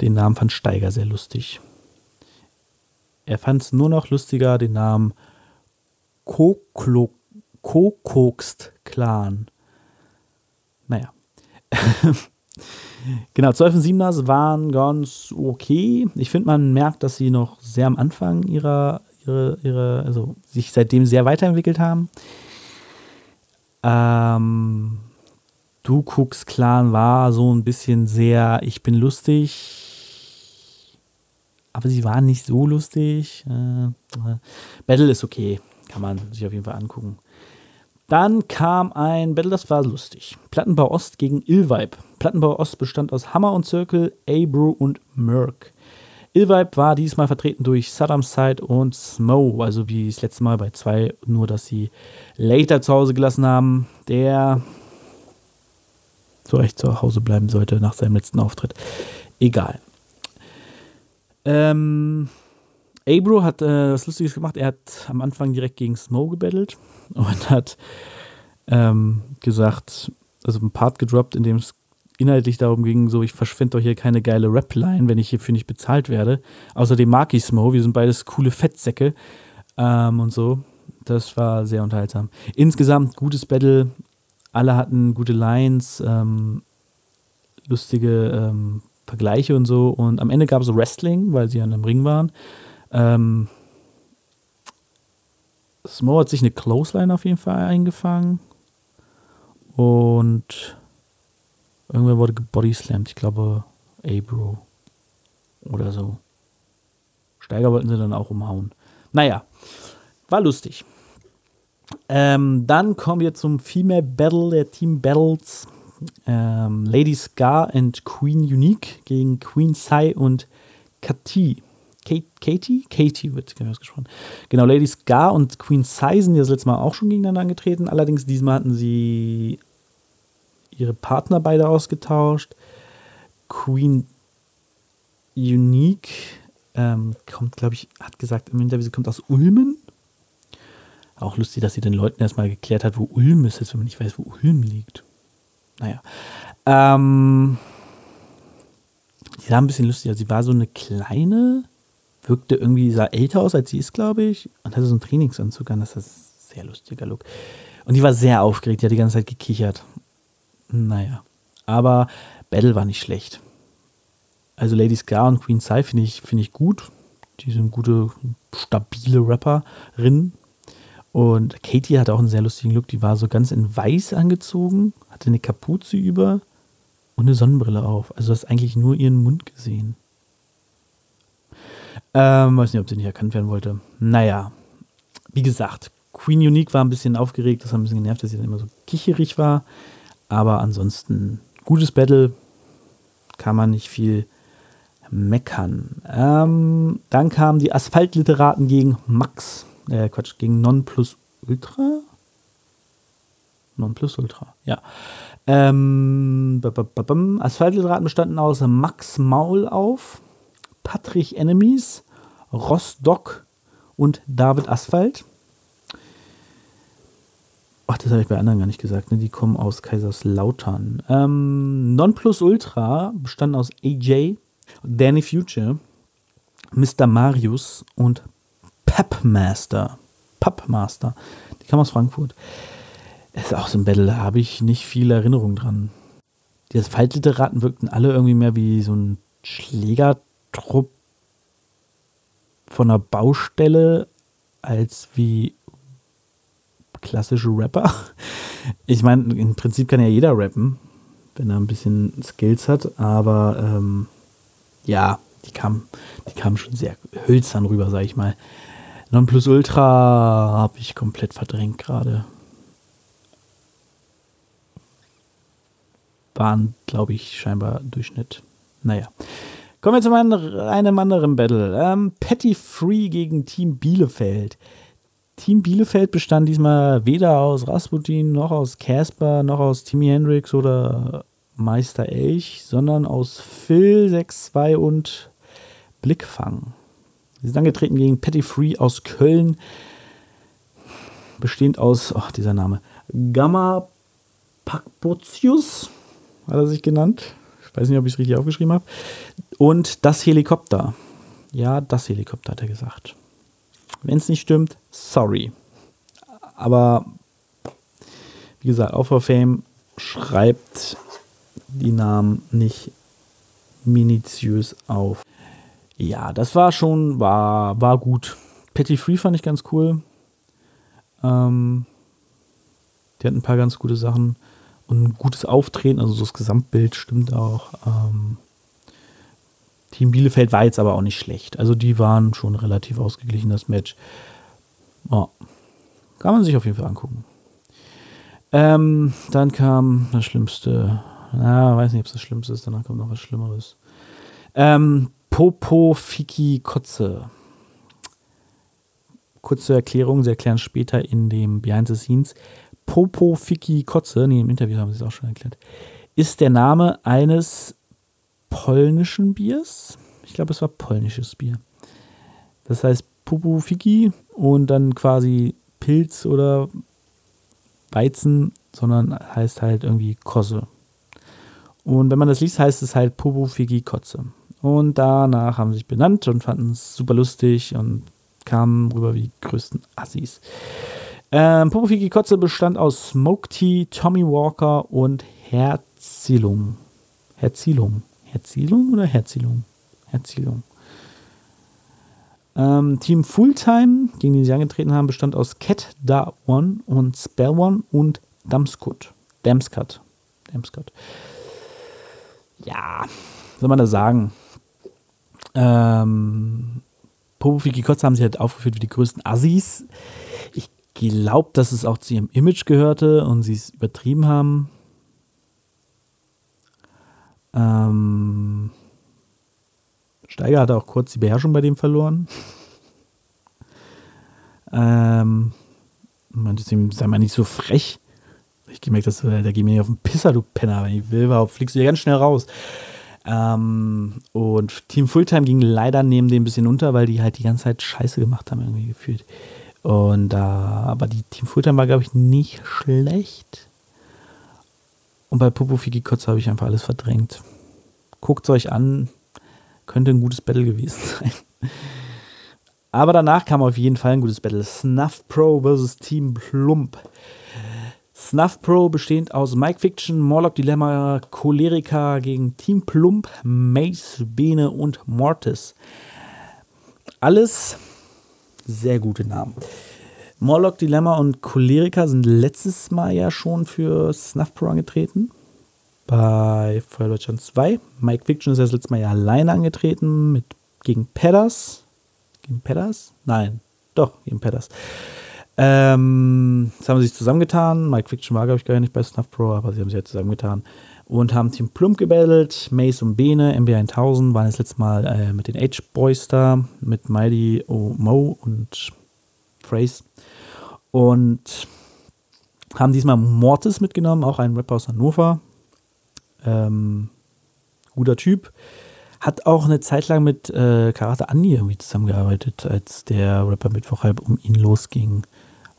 Den Namen fand Steiger sehr lustig. Er fand es nur noch lustiger, den Namen Kokokst Clan. Naja. Genau, 12 und 7er waren ganz okay. Ich finde, man merkt, dass sie noch sehr am Anfang ihrer, ihre, ihre, also sich seitdem sehr weiterentwickelt haben. Ähm, du Cooks Clan war so ein bisschen sehr, ich bin lustig, aber sie waren nicht so lustig. Äh Battle ist okay, kann man sich auf jeden Fall angucken. Dann kam ein Battle, das war lustig. Plattenbau Ost gegen Illvibe. Plattenbau Ost bestand aus Hammer und Circle, Abro und Merc. Illvibe war diesmal vertreten durch Saddam Side und Smo, also wie das letzte Mal bei zwei, nur dass sie Later zu Hause gelassen haben, der so echt zu Hause bleiben sollte nach seinem letzten Auftritt. Egal. Ähm, Abro hat äh, was Lustiges gemacht. Er hat am Anfang direkt gegen Snow gebettelt und hat ähm, gesagt, also ein Part gedroppt, in dem es inhaltlich darum ging, so ich verschwende doch hier keine geile Rap-Line, wenn ich hierfür nicht bezahlt werde. Außerdem mag ich Smo, wir sind beides coole Fettsäcke ähm, und so. Das war sehr unterhaltsam. Insgesamt gutes Battle, alle hatten gute Lines, ähm, lustige ähm, Vergleiche und so. Und am Ende gab es Wrestling, weil sie an einem Ring waren. Ähm, Smo hat sich eine Clothesline auf jeden Fall eingefangen. Und irgendwer wurde gebodyslammt. Ich glaube, Abro. Oder so. Steiger wollten sie dann auch umhauen. Naja, war lustig. Ähm, dann kommen wir zum Female Battle der Team Battles. Ähm, Lady Scar und Queen Unique gegen Queen Sai und Kati. Kate, Katie? Katie wird genau ausgesprochen. Genau, Lady Scar und Queen Sai sind ja das letzte Mal auch schon gegeneinander angetreten. Allerdings diesmal hatten sie ihre Partner beide ausgetauscht. Queen Unique ähm, kommt, glaube ich, hat gesagt im Interview, sie kommt aus Ulmen. Auch lustig, dass sie den Leuten erstmal geklärt hat, wo Ulm ist, wenn man nicht weiß, wo Ulm liegt. Naja. Ähm, die sah ein bisschen lustig aus. Sie war so eine kleine, wirkte irgendwie, sah älter aus, als sie ist, glaube ich, und hatte so einen Trainingsanzug an. Das ist ein sehr lustiger Look. Und die war sehr aufgeregt, die hat die ganze Zeit gekichert. Naja. Aber Battle war nicht schlecht. Also Lady Scar und Queen Sai finde ich, find ich gut. Die sind gute, stabile Rapperinnen. Und Katie hatte auch einen sehr lustigen Look. Die war so ganz in weiß angezogen, hatte eine Kapuze über. und eine Sonnenbrille auf. Also du hast eigentlich nur ihren Mund gesehen. Ähm, weiß nicht, ob sie nicht erkannt werden wollte. Naja, wie gesagt, Queen Unique war ein bisschen aufgeregt, das hat ein bisschen genervt, dass sie dann immer so kicherig war. Aber ansonsten, gutes Battle, kann man nicht viel meckern. Ähm, dann kamen die Asphaltliteraten gegen Max, äh, Quatsch, gegen Non Plus Ultra? Non Plus Ultra, ja. Ähm, Asphaltliteraten bestanden aus Max Maul auf, Patrick Enemies, Rostock und David Asphalt. Ach, das habe ich bei anderen gar nicht gesagt. Ne? Die kommen aus Kaiserslautern. Ähm, Ultra bestand aus AJ, Danny Future, Mr. Marius und Pepmaster. Pupmaster. Die kam aus Frankfurt. Das ist auch so ein Battle, da habe ich nicht viel Erinnerung dran. Die Asphaltliteraten wirkten alle irgendwie mehr wie so ein Schlägertrupp von einer Baustelle als wie klassische Rapper. Ich meine, im Prinzip kann ja jeder rappen, wenn er ein bisschen Skills hat, aber ähm, ja, die kam, die kam schon sehr hölzern rüber, sag ich mal. Nonplusultra habe ich komplett verdrängt gerade. Waren, glaube ich, scheinbar Durchschnitt. Naja. Kommen wir zu einem anderen Battle. Ähm, Petty Free gegen Team Bielefeld. Team Bielefeld bestand diesmal weder aus Rasputin, noch aus Casper, noch aus Timmy Hendrix oder Meister Elch, sondern aus Phil 6-2 und Blickfang. Sie sind angetreten gegen Petty Free aus Köln, bestehend aus, oh, dieser Name, Gamma Pakpotius, hat er sich genannt. Ich weiß nicht, ob ich es richtig aufgeschrieben habe. Und das Helikopter. Ja, das Helikopter hat er gesagt. Wenn es nicht stimmt, sorry. Aber wie gesagt, Offer Fame schreibt die Namen nicht minutiös auf. Ja, das war schon, war, war gut. Petty Free fand ich ganz cool. Ähm, die hat ein paar ganz gute Sachen und ein gutes Auftreten, also so das Gesamtbild stimmt auch. Ähm, Team Bielefeld war jetzt aber auch nicht schlecht. Also die waren schon relativ ausgeglichen, das Match. Oh, kann man sich auf jeden Fall angucken. Ähm, dann kam das Schlimmste. Na, weiß nicht, ob es das Schlimmste ist. Danach kommt noch was Schlimmeres. Ähm, Popo Fiki Kotze. Kurze Erklärung, sie erklären später in dem Behind the Scenes. Popo Fiki Kotze, nee, im Interview haben sie es auch schon erklärt, ist der Name eines polnischen Biers. Ich glaube, es war polnisches Bier. Das heißt Pupu Fiki und dann quasi Pilz oder Weizen, sondern heißt halt irgendwie Kosse. Und wenn man das liest, heißt es halt Pupu Fiki Kotze. Und danach haben sie sich benannt und fanden es super lustig und kamen rüber wie die größten Assis. Ähm, Pupu Fiki Kotze bestand aus Smoke Tea, Tommy Walker und Herzilum. Herzilum. Herzilung oder Herzilung? Herzilung. Ähm, Team Fulltime, gegen die sie angetreten haben, bestand aus Cat Da One und Spell One und Damskut. Damscut. Damscut. Ja, soll man da sagen? Ähm, Popofiki Kotze haben sie halt aufgeführt wie die größten Assis. Ich glaube, dass es auch zu ihrem Image gehörte und sie es übertrieben haben. Ähm, Steiger hatte auch kurz die Beherrschung bei dem verloren. ähm, meinte zu ihm, sei mal nicht so frech. Ich gemerkt, dass da geh mir nicht auf den Pisser, du Penner. Wenn ich will, überhaupt fliegst du ja ganz schnell raus. Ähm, und Team Fulltime ging leider neben dem ein bisschen unter, weil die halt die ganze Zeit Scheiße gemacht haben, irgendwie gefühlt. Und äh, aber die Team Fulltime war, glaube ich, nicht schlecht. Und bei Popo Kotze habe ich einfach alles verdrängt. Guckt es euch an. Könnte ein gutes Battle gewesen sein. Aber danach kam auf jeden Fall ein gutes Battle. Snuff Pro vs. Team Plump. Snuff Pro bestehend aus Mike Fiction, Morlock Dilemma, Cholerica gegen Team Plump, Mace, Bene und Mortis. Alles sehr gute Namen. Morlock Dilemma und Cholerica sind letztes Mal ja schon für Snuff Pro angetreten. bei Feuer Deutschland 2. Mike Fiction ist das letzte Mal ja alleine angetreten mit, gegen Pedders. Gegen Pedders? Nein, doch, gegen Pedders. Ähm, das haben sie sich zusammengetan. Mike Fiction war, glaube ich, gar nicht bei Snuff Pro, aber sie haben sich ja zusammengetan und haben Team Plump gebattelt. Mace und Bene, MB 1000 waren das letzte Mal äh, mit den H-Boys da, mit Mighty O Mo und Phrase. Und haben diesmal Mortis mitgenommen, auch ein Rapper aus Hannover. Ähm, guter Typ. Hat auch eine Zeit lang mit äh, Karate Andi irgendwie zusammengearbeitet, als der Rapper Mittwoch halb um ihn losging.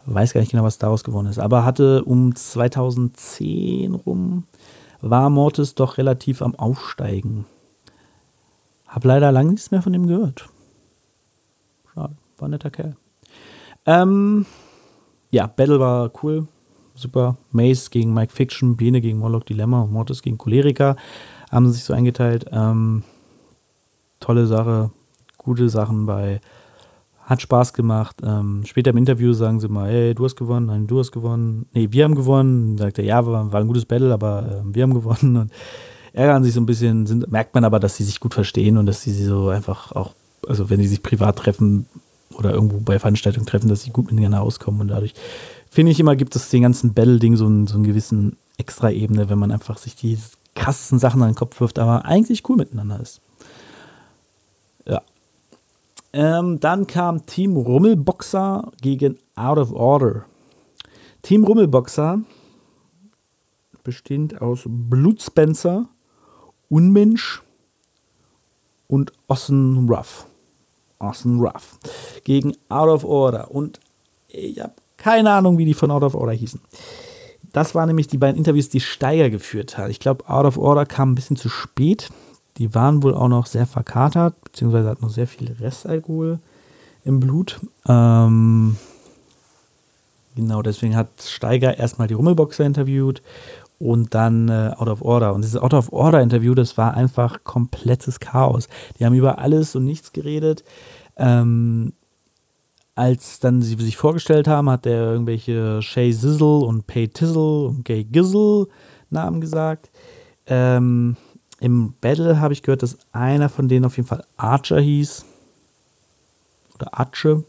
Weiß gar nicht genau, was daraus geworden ist. Aber hatte um 2010 rum, war Mortis doch relativ am Aufsteigen. Hab leider lange nichts mehr von ihm gehört. Schade, war ein netter Kerl. Ähm, ja, Battle war cool super. Mace gegen Mike Fiction, Biene gegen Moloch Dilemma und Mortis gegen Choleriker haben sich so eingeteilt. Ähm, tolle Sache, gute Sachen bei. Hat Spaß gemacht. Ähm, später im Interview sagen sie mal, hey, du hast gewonnen, nein, du hast gewonnen. Nee, wir haben gewonnen. Sagt er, ja, war, war ein gutes Battle, aber äh, wir haben gewonnen. Und ärgern sich so ein bisschen, sind, merkt man aber, dass sie sich gut verstehen und dass sie so einfach auch, also wenn sie sich privat treffen oder irgendwo bei Veranstaltungen treffen, dass sie gut miteinander auskommen und dadurch finde ich immer, gibt es den ganzen Battle-Ding so, einen, so einen gewissen Extra-Ebene, wenn man einfach sich die krassesten Sachen an den Kopf wirft, aber eigentlich cool miteinander ist. Ja. Ähm, dann kam Team Rummelboxer gegen Out of Order. Team Rummelboxer bestehend aus Blutspencer, Unmensch und Ossen Ruff. Ossen Ruff. Gegen Out of Order. Und ich habe keine Ahnung, wie die von Out of Order hießen. Das waren nämlich die beiden Interviews, die Steiger geführt hat. Ich glaube, Out of Order kam ein bisschen zu spät. Die waren wohl auch noch sehr verkatert, beziehungsweise hat noch sehr viel Restalkohol im Blut. Ähm, genau, deswegen hat Steiger erstmal die Rummelboxer interviewt und dann äh, Out of Order. Und dieses Out of Order Interview, das war einfach komplettes Chaos. Die haben über alles und nichts geredet. Ähm, als dann sie sich vorgestellt haben, hat er irgendwelche Shay Sizzle und Pay Tizzle und Gay Gizzle Namen gesagt. Ähm, Im Battle habe ich gehört, dass einer von denen auf jeden Fall Archer hieß. Oder Arche.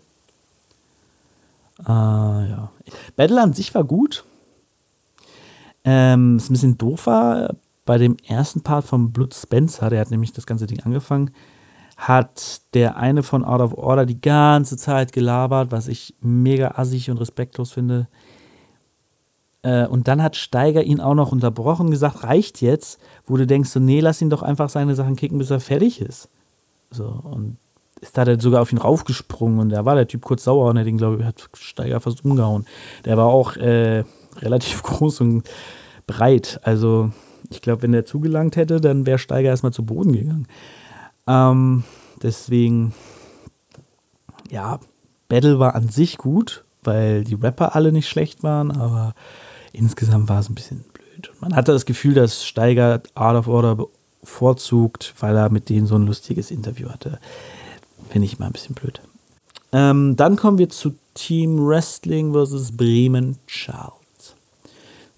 Äh, ja. Battle an sich war gut. Ähm, ist ein bisschen doof war bei dem ersten Part von Blood Spencer, der hat nämlich das ganze Ding angefangen hat der eine von Out of Order die ganze Zeit gelabert, was ich mega assig und respektlos finde. Äh, und dann hat Steiger ihn auch noch unterbrochen, gesagt, reicht jetzt, wo du denkst, so, nee, lass ihn doch einfach seine Sachen kicken, bis er fertig ist. So, und ist da sogar auf ihn raufgesprungen und da war der Typ kurz sauer und er den, glaube ich, hat Steiger fast umgehauen. Der war auch äh, relativ groß und breit. Also, ich glaube, wenn der zugelangt hätte, dann wäre Steiger erstmal zu Boden gegangen. Ähm, deswegen, ja, Battle war an sich gut, weil die Rapper alle nicht schlecht waren, aber insgesamt war es ein bisschen blöd. Man hatte das Gefühl, dass Steiger Art of Order bevorzugt, weil er mit denen so ein lustiges Interview hatte. Finde ich mal ein bisschen blöd. Ähm, dann kommen wir zu Team Wrestling vs. Bremen Charles.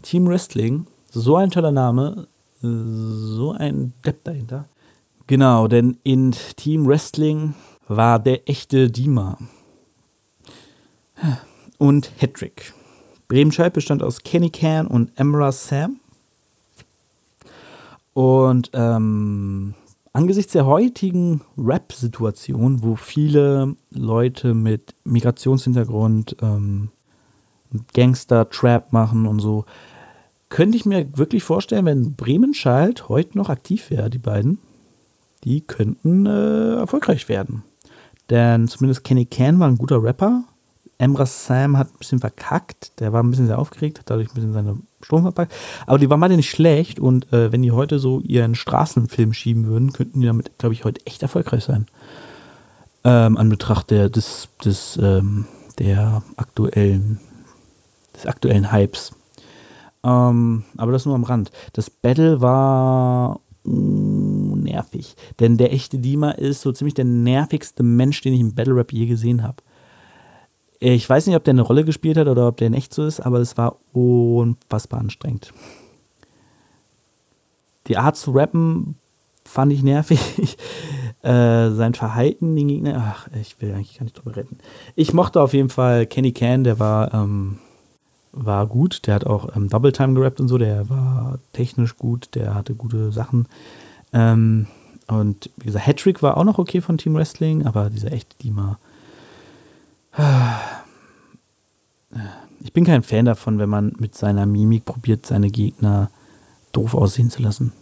Team Wrestling, so ein toller Name, so ein Depp dahinter. Genau, denn in Team Wrestling war der echte Dima. Und Hedrick. Bremenscheid bestand aus Kenny Can und Emra Sam. Und ähm, angesichts der heutigen Rap-Situation, wo viele Leute mit Migrationshintergrund ähm, Gangster-Trap machen und so, könnte ich mir wirklich vorstellen, wenn Bremenscheid heute noch aktiv wäre, die beiden, die könnten äh, erfolgreich werden. Denn zumindest Kenny Can war ein guter Rapper. Emra Sam hat ein bisschen verkackt. Der war ein bisschen sehr aufgeregt, hat dadurch ein bisschen seine Strom verpackt. Aber die waren beide nicht schlecht und äh, wenn die heute so ihren Straßenfilm schieben würden, könnten die damit, glaube ich, heute echt erfolgreich sein. Ähm, an Betracht der, des, des, ähm, der aktuellen, des aktuellen Hypes. Ähm, aber das nur am Rand. Das Battle war nervig. Denn der echte Dima ist so ziemlich der nervigste Mensch, den ich im Battle Rap je gesehen habe. Ich weiß nicht, ob der eine Rolle gespielt hat oder ob der in echt so ist, aber es war unfassbar anstrengend. die Art zu rappen fand ich nervig. äh, sein Verhalten, den Gegner, ach, ich will eigentlich gar nicht drüber retten. Ich mochte auf jeden Fall Kenny Can, der war, ähm, war gut. Der hat auch ähm, Double Time gerappt und so, der war technisch gut, der hatte gute Sachen. Ähm, und wie gesagt, Hattrick war auch noch okay von Team Wrestling, aber dieser echte Dima. Ich bin kein Fan davon, wenn man mit seiner Mimik probiert, seine Gegner doof aussehen zu lassen.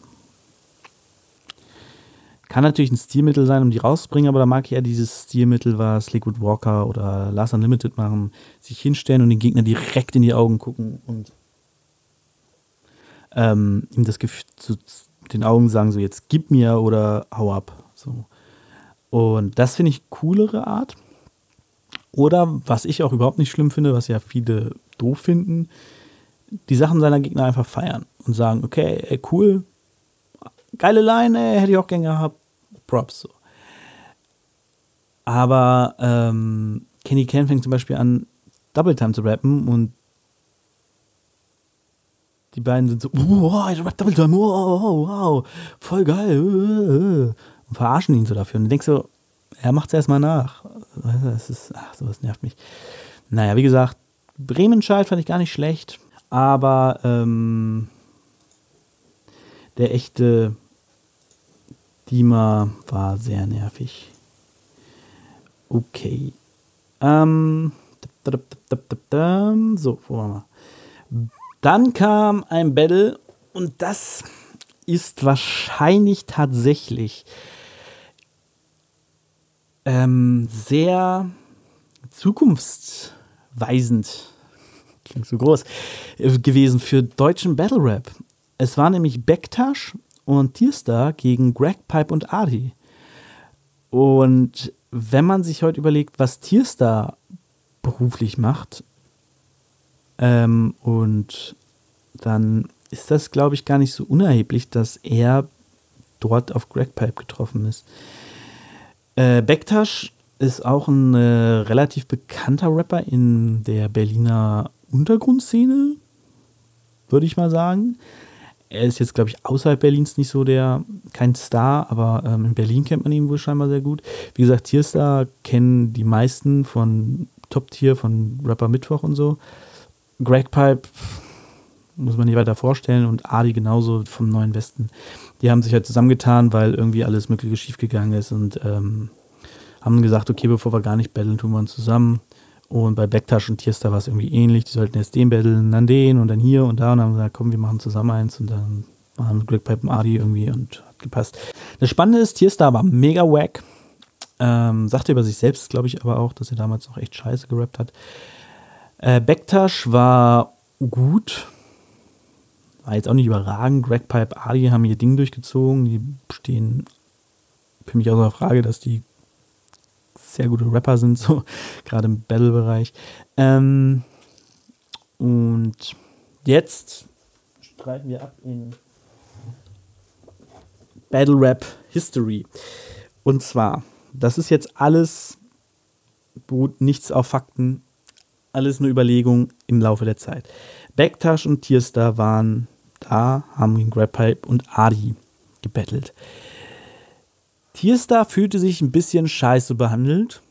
Kann natürlich ein Stilmittel sein, um die rauszubringen, aber da mag ich ja dieses Stilmittel, was Liquid Walker oder Last Unlimited machen, sich hinstellen und den Gegner direkt in die Augen gucken und ähm, ihm das Gefühl zu den Augen sagen, so jetzt gib mir oder hau ab. So. Und das finde ich coolere Art. Oder was ich auch überhaupt nicht schlimm finde, was ja viele doof finden, die Sachen seiner Gegner einfach feiern und sagen, okay, ey, cool, geile Line, ey, hätte ich auch gern gehabt, Props. So. Aber ähm, Kenny Ken fängt zum Beispiel an, Double Time zu rappen und die beiden sind so, wow, ich rap Double Time, wow, wow, voll geil. Und verarschen ihn so dafür. Und du denkst so, er macht es erstmal nach. Das ist, ach, sowas nervt mich. Naja, wie gesagt, Bremenscheid fand ich gar nicht schlecht, aber ähm, der echte Dima war sehr nervig. Okay. Ähm, so, wo waren wir? Dann kam ein Battle und das ist wahrscheinlich tatsächlich ähm, sehr zukunftsweisend, klingt so groß, äh, gewesen für deutschen Battle Rap. Es war nämlich Backtash und Tierstar gegen Greg Pipe und Adi. Und wenn man sich heute überlegt, was Tierstar beruflich macht, ähm, und dann ist das, glaube ich, gar nicht so unerheblich, dass er dort auf Greg Pipe getroffen ist. Äh, Bektasch ist auch ein äh, relativ bekannter Rapper in der Berliner Untergrundszene, würde ich mal sagen. Er ist jetzt, glaube ich, außerhalb Berlins nicht so der, kein Star, aber ähm, in Berlin kennt man ihn wohl scheinbar sehr gut. Wie gesagt, Tierstar kennen die meisten von Top Tier, von Rapper Mittwoch und so. Greg Pipe muss man nicht weiter vorstellen und Adi genauso vom Neuen Westen die haben sich halt zusammengetan, weil irgendwie alles Mögliche schiefgegangen ist und ähm, haben gesagt, okay, bevor wir gar nicht battlen, tun wir uns zusammen. Und bei Backtash und Tierstar war es irgendwie ähnlich. Die sollten erst den battlen, dann den und dann hier und da. Und dann haben gesagt, komm, wir machen zusammen eins. Und dann waren Greg Pipe und Adi irgendwie und hat gepasst. Das Spannende ist, Tierstar war mega wack. Ähm, sagte über sich selbst, glaube ich, aber auch, dass er damals auch echt scheiße gerappt hat. Äh, Backtash war gut, war jetzt auch nicht überragend. Greg Pipe, Adi haben ihr Ding durchgezogen. Die stehen für mich außer Frage, dass die sehr gute Rapper sind, so gerade im Battle-Bereich. Ähm, und jetzt streiten wir ab in Battle Rap History. Und zwar, das ist jetzt alles, beruht nichts auf Fakten, alles nur Überlegung im Laufe der Zeit. Backtash und Tierstar waren da haben gegen Grabpipe und Adi gebettelt. Tierstar fühlte sich ein bisschen scheiße behandelt.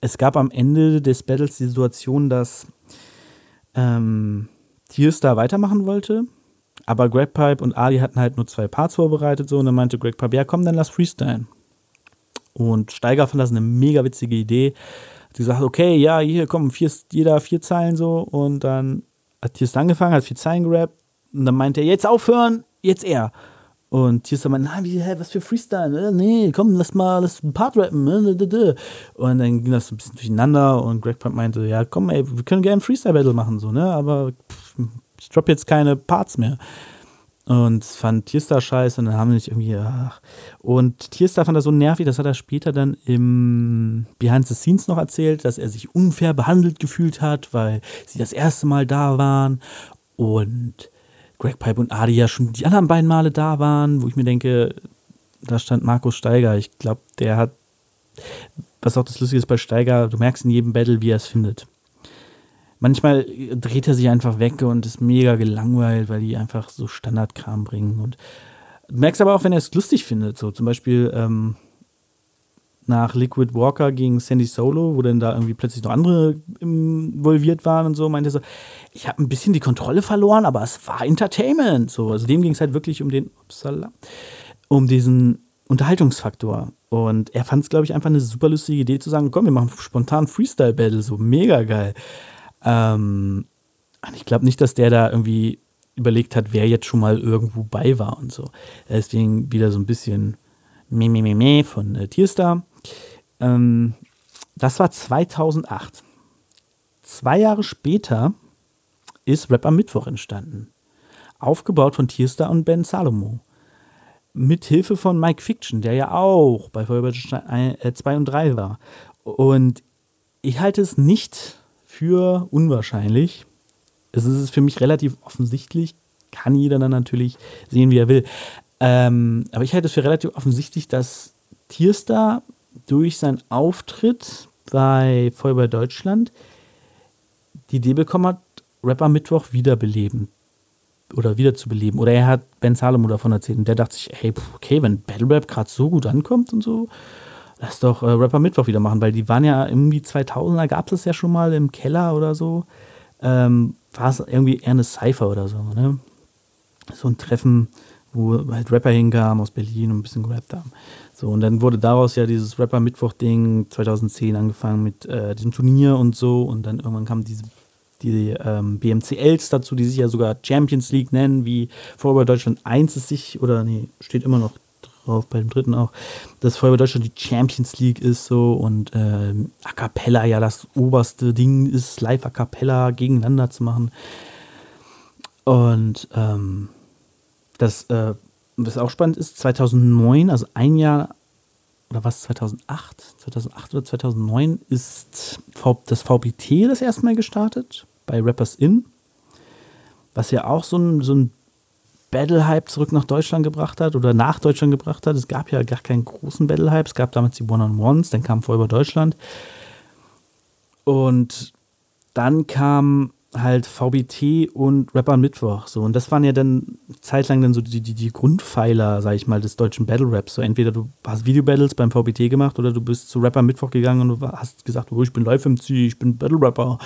Es gab am Ende des Battles die Situation, dass ähm, Tierstar weitermachen wollte, aber Grabpipe und Adi hatten halt nur zwei Parts vorbereitet so und dann meinte Grabpipe, ja komm, dann lass freestylen. Und Steiger fand das eine mega witzige Idee. Sie sagt, okay, ja, hier kommen vier, jeder vier Zeilen so und dann hat Tierstar angefangen, hat viel Zeilen gerappt und dann meinte er, jetzt aufhören, jetzt er. Und Tierstar meinte, nein, wie, hä, was für Freestyle? Äh, nee, komm, lass mal lass ein Part rappen. Äh, und dann ging das ein bisschen durcheinander und Greg Pump meinte, ja, komm, ey, wir können gerne ein Freestyle-Battle machen, so, ne, aber pff, ich drop jetzt keine Parts mehr. Und fand Tierstar scheiße und dann haben sie sich irgendwie, ach. Und Tierstar fand das so nervig, das hat er später dann im Behind the Scenes noch erzählt, dass er sich unfair behandelt gefühlt hat, weil sie das erste Mal da waren und Greg Pipe und Adi ja schon die anderen beiden Male da waren, wo ich mir denke, da stand Markus Steiger. Ich glaube, der hat, was auch das Lustige ist bei Steiger, du merkst in jedem Battle, wie er es findet. manchmal dreht er sich einfach weg und ist mega gelangweilt, weil die einfach so Standardkram bringen. Und du merkst aber auch, wenn er es lustig findet. So zum Beispiel ähm, nach Liquid Walker gegen Sandy Solo, wo dann da irgendwie plötzlich noch andere involviert waren und so, meinte so, ich habe ein bisschen die Kontrolle verloren, aber es war Entertainment. So, also dem ging es halt wirklich um den, upsala, um diesen Unterhaltungsfaktor. Und er fand es, glaube ich, einfach eine super lustige Idee zu sagen, komm, wir machen spontan Freestyle-Battle, so mega geil. Ähm, ich glaube nicht, dass der da irgendwie überlegt hat, wer jetzt schon mal irgendwo bei war und so. Deswegen wieder so ein bisschen meh von äh, Tierstar. Ähm, das war 2008. Zwei Jahre später ist Rap am Mittwoch entstanden. Aufgebaut von Tierstar und Ben Salomo. Mit Hilfe von Mike Fiction, der ja auch bei Feuerwehr 2 und 3 war. Und ich halte es nicht für unwahrscheinlich. Es ist für mich relativ offensichtlich. Kann jeder dann natürlich sehen, wie er will. Ähm, aber ich halte es für relativ offensichtlich, dass Tierstar durch seinen Auftritt bei Feuerwehr Deutschland die Idee bekommen hat, Rapper Mittwoch wiederbeleben oder wiederzubeleben. Oder er hat Ben Salomo davon erzählt und der dachte sich, hey, okay, wenn Battle Rap gerade so gut ankommt und so, lass doch äh, Rapper Mittwoch wieder machen, weil die waren ja irgendwie 2000er, gab es ja schon mal im Keller oder so. Ähm, war es irgendwie eher eine Cypher oder so, ne? So ein Treffen, wo halt Rapper hinkamen aus Berlin und ein bisschen gerappt haben. So, und dann wurde daraus ja dieses Rapper Mittwoch-Ding 2010 angefangen mit äh, diesem Turnier und so und dann irgendwann kamen diese die ähm, BMCLs dazu, die sich ja sogar Champions League nennen, wie vorher bei Deutschland 1 es sich, oder nee, steht immer noch drauf, bei dem dritten auch, dass Feuerwehr Deutschland die Champions League ist so und äh, A Cappella ja das oberste Ding ist, live A Cappella gegeneinander zu machen. Und ähm, das, äh, was auch spannend ist, 2009, also ein Jahr, oder was, 2008? 2008 oder 2009 ist das VPT das erste Mal gestartet bei Rappers In, was ja auch so ein, so ein Battle-Hype zurück nach Deutschland gebracht hat oder nach Deutschland gebracht hat. Es gab ja gar keinen großen Battle-Hype. Es gab damals die One-on-Ones, dann kam vor über Deutschland. Und dann kam halt VBT und Rapper Mittwoch. So. Und das waren ja dann zeitlang dann so die, die, die Grundpfeiler, sag ich mal, des deutschen Battle-Raps. So entweder du hast Video-Battles beim VBT gemacht oder du bist zu Rapper Mittwoch gegangen und du hast gesagt, oh, ich bin Live-MC, ich bin Battle-Rapper.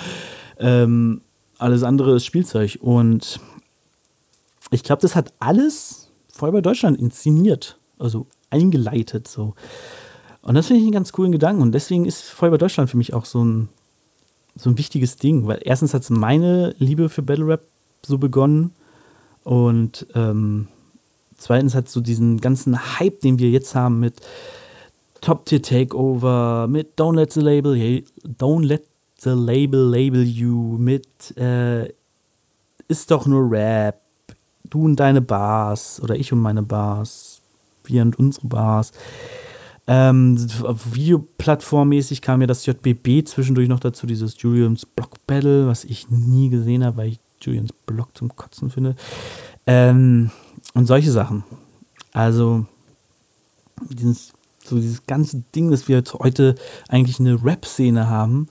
Ähm, alles andere ist Spielzeug. Und ich glaube, das hat alles voll bei Deutschland inszeniert, also eingeleitet so. Und das finde ich einen ganz coolen Gedanken. Und deswegen ist Feuerwehr Deutschland für mich auch so ein, so ein wichtiges Ding. Weil erstens hat es meine Liebe für Battle Rap so begonnen. Und ähm, zweitens hat so diesen ganzen Hype, den wir jetzt haben mit Top Tier Takeover, mit Don't Let the Label, Don't Let the Label Label You, mit äh, Ist doch nur Rap, du und deine Bars oder ich und meine Bars, wir und unsere Bars. Ähm, Videoplattformmäßig kam ja das JBB zwischendurch noch dazu, dieses Julians Block Battle, was ich nie gesehen habe, weil ich Julians Block zum Kotzen finde. Ähm, und solche Sachen. Also, dieses, so dieses ganze Ding, dass wir heute eigentlich eine Rap-Szene haben,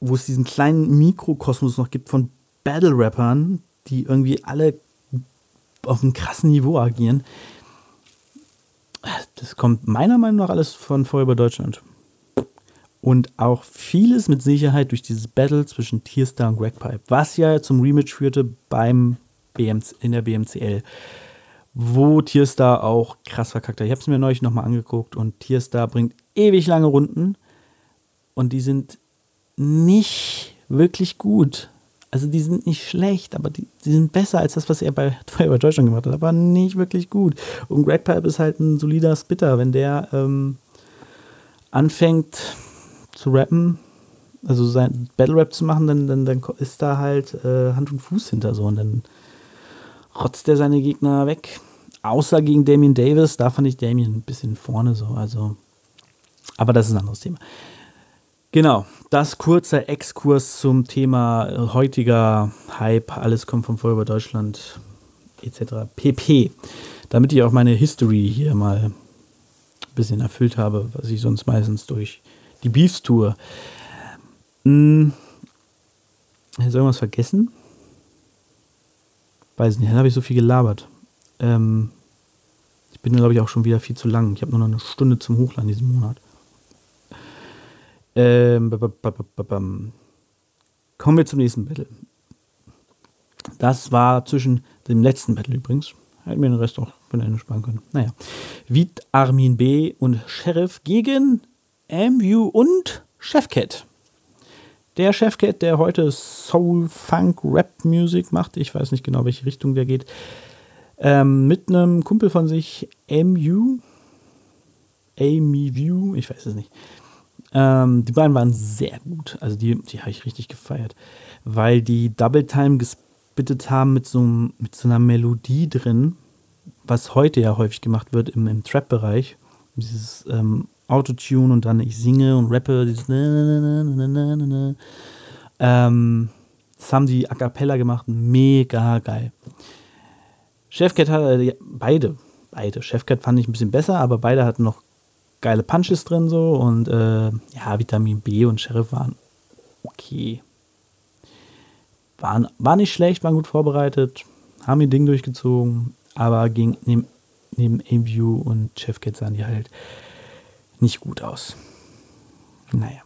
wo es diesen kleinen Mikrokosmos noch gibt von Battle-Rappern, die irgendwie alle auf einem krassen Niveau agieren. Das kommt meiner Meinung nach alles von vorher bei Deutschland. Und auch vieles mit Sicherheit durch dieses Battle zwischen Tierstar und Greg was ja zum Rematch führte beim BMC, in der BMCL, wo Tierstar auch krass verkackt hat. Ich habe es mir neulich nochmal angeguckt und Tierstar bringt ewig lange Runden und die sind nicht wirklich gut. Also die sind nicht schlecht, aber die, die sind besser als das, was er bei Feuerwehr Deutschland gemacht hat, aber nicht wirklich gut. Und Greg Pipe ist halt ein solider Spitter, wenn der ähm, anfängt zu rappen, also sein Battle Rap zu machen, dann, dann, dann ist da halt äh, Hand und Fuß hinter so und dann rotzt er seine Gegner weg. Außer gegen Damien Davis, da fand ich Damien ein bisschen vorne so, also. Aber das ist ein anderes Thema. Genau, das kurze Exkurs zum Thema heutiger Hype, alles kommt von Feuerwehr Deutschland etc. pp. Damit ich auch meine History hier mal ein bisschen erfüllt habe, was ich sonst meistens durch die Beefs tue. Hm, Ist irgendwas vergessen? Weiß nicht, dann habe ich so viel gelabert. Ähm, ich bin, glaube ich, auch schon wieder viel zu lang. Ich habe nur noch eine Stunde zum Hochladen diesen Monat. Ähm, Kommen wir zum nächsten Battle. Das war zwischen dem letzten Battle übrigens. Hätten wir den Rest auch von Ende sparen können. Naja. Viet Armin B. und Sheriff gegen MU und Chefcat. Der Chefcat, der heute Soul, Funk, Rap Music macht. Ich weiß nicht genau, welche Richtung der geht. Ähm, mit einem Kumpel von sich, MU. Amy View, ich weiß es nicht. Ähm, die beiden waren sehr gut. Also die, die habe ich richtig gefeiert. Weil die Double Time gespittet haben mit so, mit so einer Melodie drin, was heute ja häufig gemacht wird im, im Trap-Bereich. Dieses ähm, Autotune und dann ich singe und rappe, dieses ähm, das haben die a cappella gemacht, mega geil. Chefcat hat äh, beide, beide. Chefcat fand ich ein bisschen besser, aber beide hatten noch geile Punches drin so und äh, ja, Vitamin B und Sheriff waren okay. Waren, war nicht schlecht, waren gut vorbereitet, haben ihr Ding durchgezogen, aber ging neben, neben A-View und Chefcat sahen die halt nicht gut aus. Naja.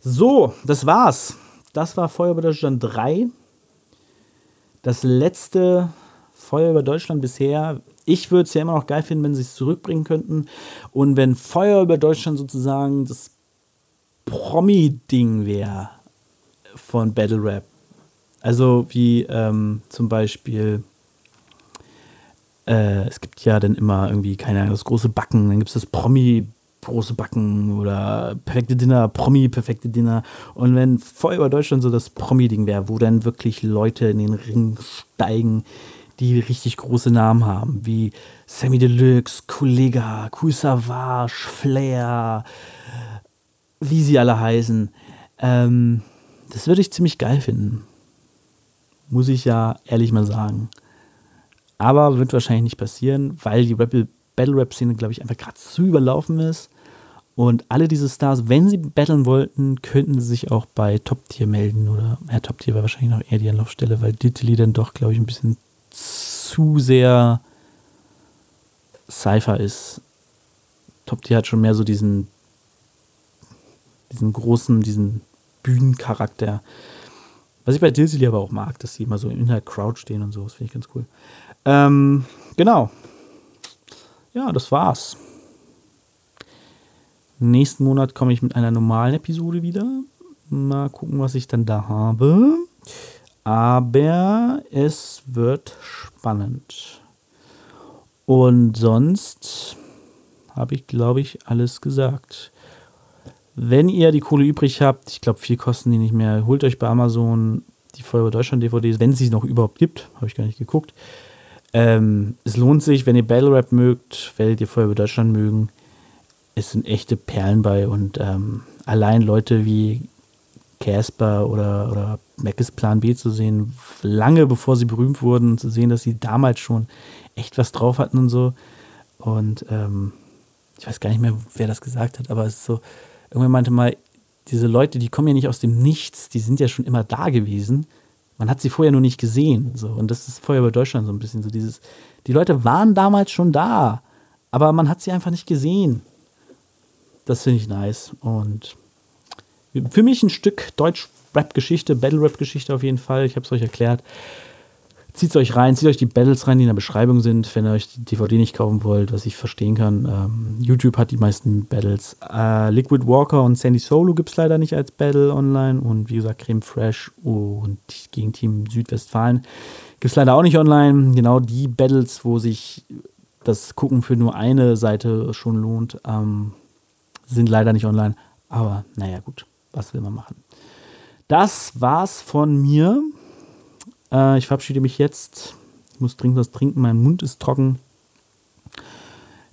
So, das war's. Das war Feuer über Deutschland 3. Das letzte Feuer über Deutschland bisher ich würde es ja immer noch geil finden, wenn sie es zurückbringen könnten. Und wenn Feuer über Deutschland sozusagen das Promi-Ding wäre von Battle Rap. Also wie ähm, zum Beispiel, äh, es gibt ja dann immer irgendwie, keine Ahnung, das große Backen, dann gibt es das Promi große Backen oder perfekte Dinner, Promi perfekte Dinner. Und wenn Feuer über Deutschland so das Promi-Ding wäre, wo dann wirklich Leute in den Ring steigen, die richtig große Namen haben, wie Sammy Deluxe, Kollega, Cool Savage, Flair, wie sie alle heißen. Ähm, das würde ich ziemlich geil finden. Muss ich ja ehrlich mal sagen. Aber wird wahrscheinlich nicht passieren, weil die Battle Rap-Szene, glaube ich, einfach gerade zu überlaufen ist. Und alle diese Stars, wenn sie battlen wollten, könnten sie sich auch bei Top Tier melden. Oder ja, Top Tier war wahrscheinlich noch eher die Anlaufstelle, weil Diddley dann doch, glaube ich, ein bisschen zu sehr Cypher ist. Top Tier hat schon mehr so diesen, diesen großen, diesen Bühnencharakter. Was ich bei Dilsily aber auch mag, dass sie immer so in der Crowd stehen und so. Das finde ich ganz cool. Ähm, genau. Ja, das war's. Nächsten Monat komme ich mit einer normalen Episode wieder. Mal gucken, was ich dann da habe. Aber es wird spannend. Und sonst habe ich, glaube ich, alles gesagt. Wenn ihr die Kohle übrig habt, ich glaube, viel kosten die nicht mehr, holt euch bei Amazon die Feuerwehr Deutschland DVDs, wenn es sie noch überhaupt gibt. Habe ich gar nicht geguckt. Ähm, es lohnt sich, wenn ihr Battle Rap mögt, werdet ihr Feuerwehr Deutschland mögen. Es sind echte Perlen bei und ähm, allein Leute wie Casper oder, oder Mackes Plan B zu sehen, lange bevor sie berühmt wurden, zu sehen, dass sie damals schon echt was drauf hatten und so. Und ähm, ich weiß gar nicht mehr, wer das gesagt hat, aber es ist so, irgendwann meinte mal, diese Leute, die kommen ja nicht aus dem Nichts, die sind ja schon immer da gewesen. Man hat sie vorher nur nicht gesehen. So. Und das ist vorher bei Deutschland so ein bisschen so dieses, die Leute waren damals schon da, aber man hat sie einfach nicht gesehen. Das finde ich nice. Und für mich ein Stück Deutsch-Rap-Geschichte, Battle-Rap-Geschichte auf jeden Fall. Ich habe es euch erklärt. Zieht es euch rein, zieht euch die Battles rein, die in der Beschreibung sind, wenn ihr euch die DVD nicht kaufen wollt, was ich verstehen kann. Ähm, YouTube hat die meisten Battles. Äh, Liquid Walker und Sandy Solo gibt es leider nicht als Battle online. Und wie gesagt, Creme Fresh und gegen Team Südwestfalen gibt es leider auch nicht online. Genau die Battles, wo sich das Gucken für nur eine Seite schon lohnt, ähm, sind leider nicht online. Aber naja, gut was will man machen? Das war's von mir. Äh, ich verabschiede mich jetzt. Ich muss dringend was trinken, mein Mund ist trocken.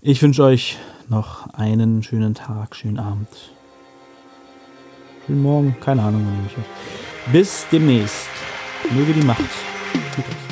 Ich wünsche euch noch einen schönen Tag, schönen Abend. Schönen Morgen, keine Ahnung, wann ich mich Bis demnächst. Möge die Macht. Tschüss.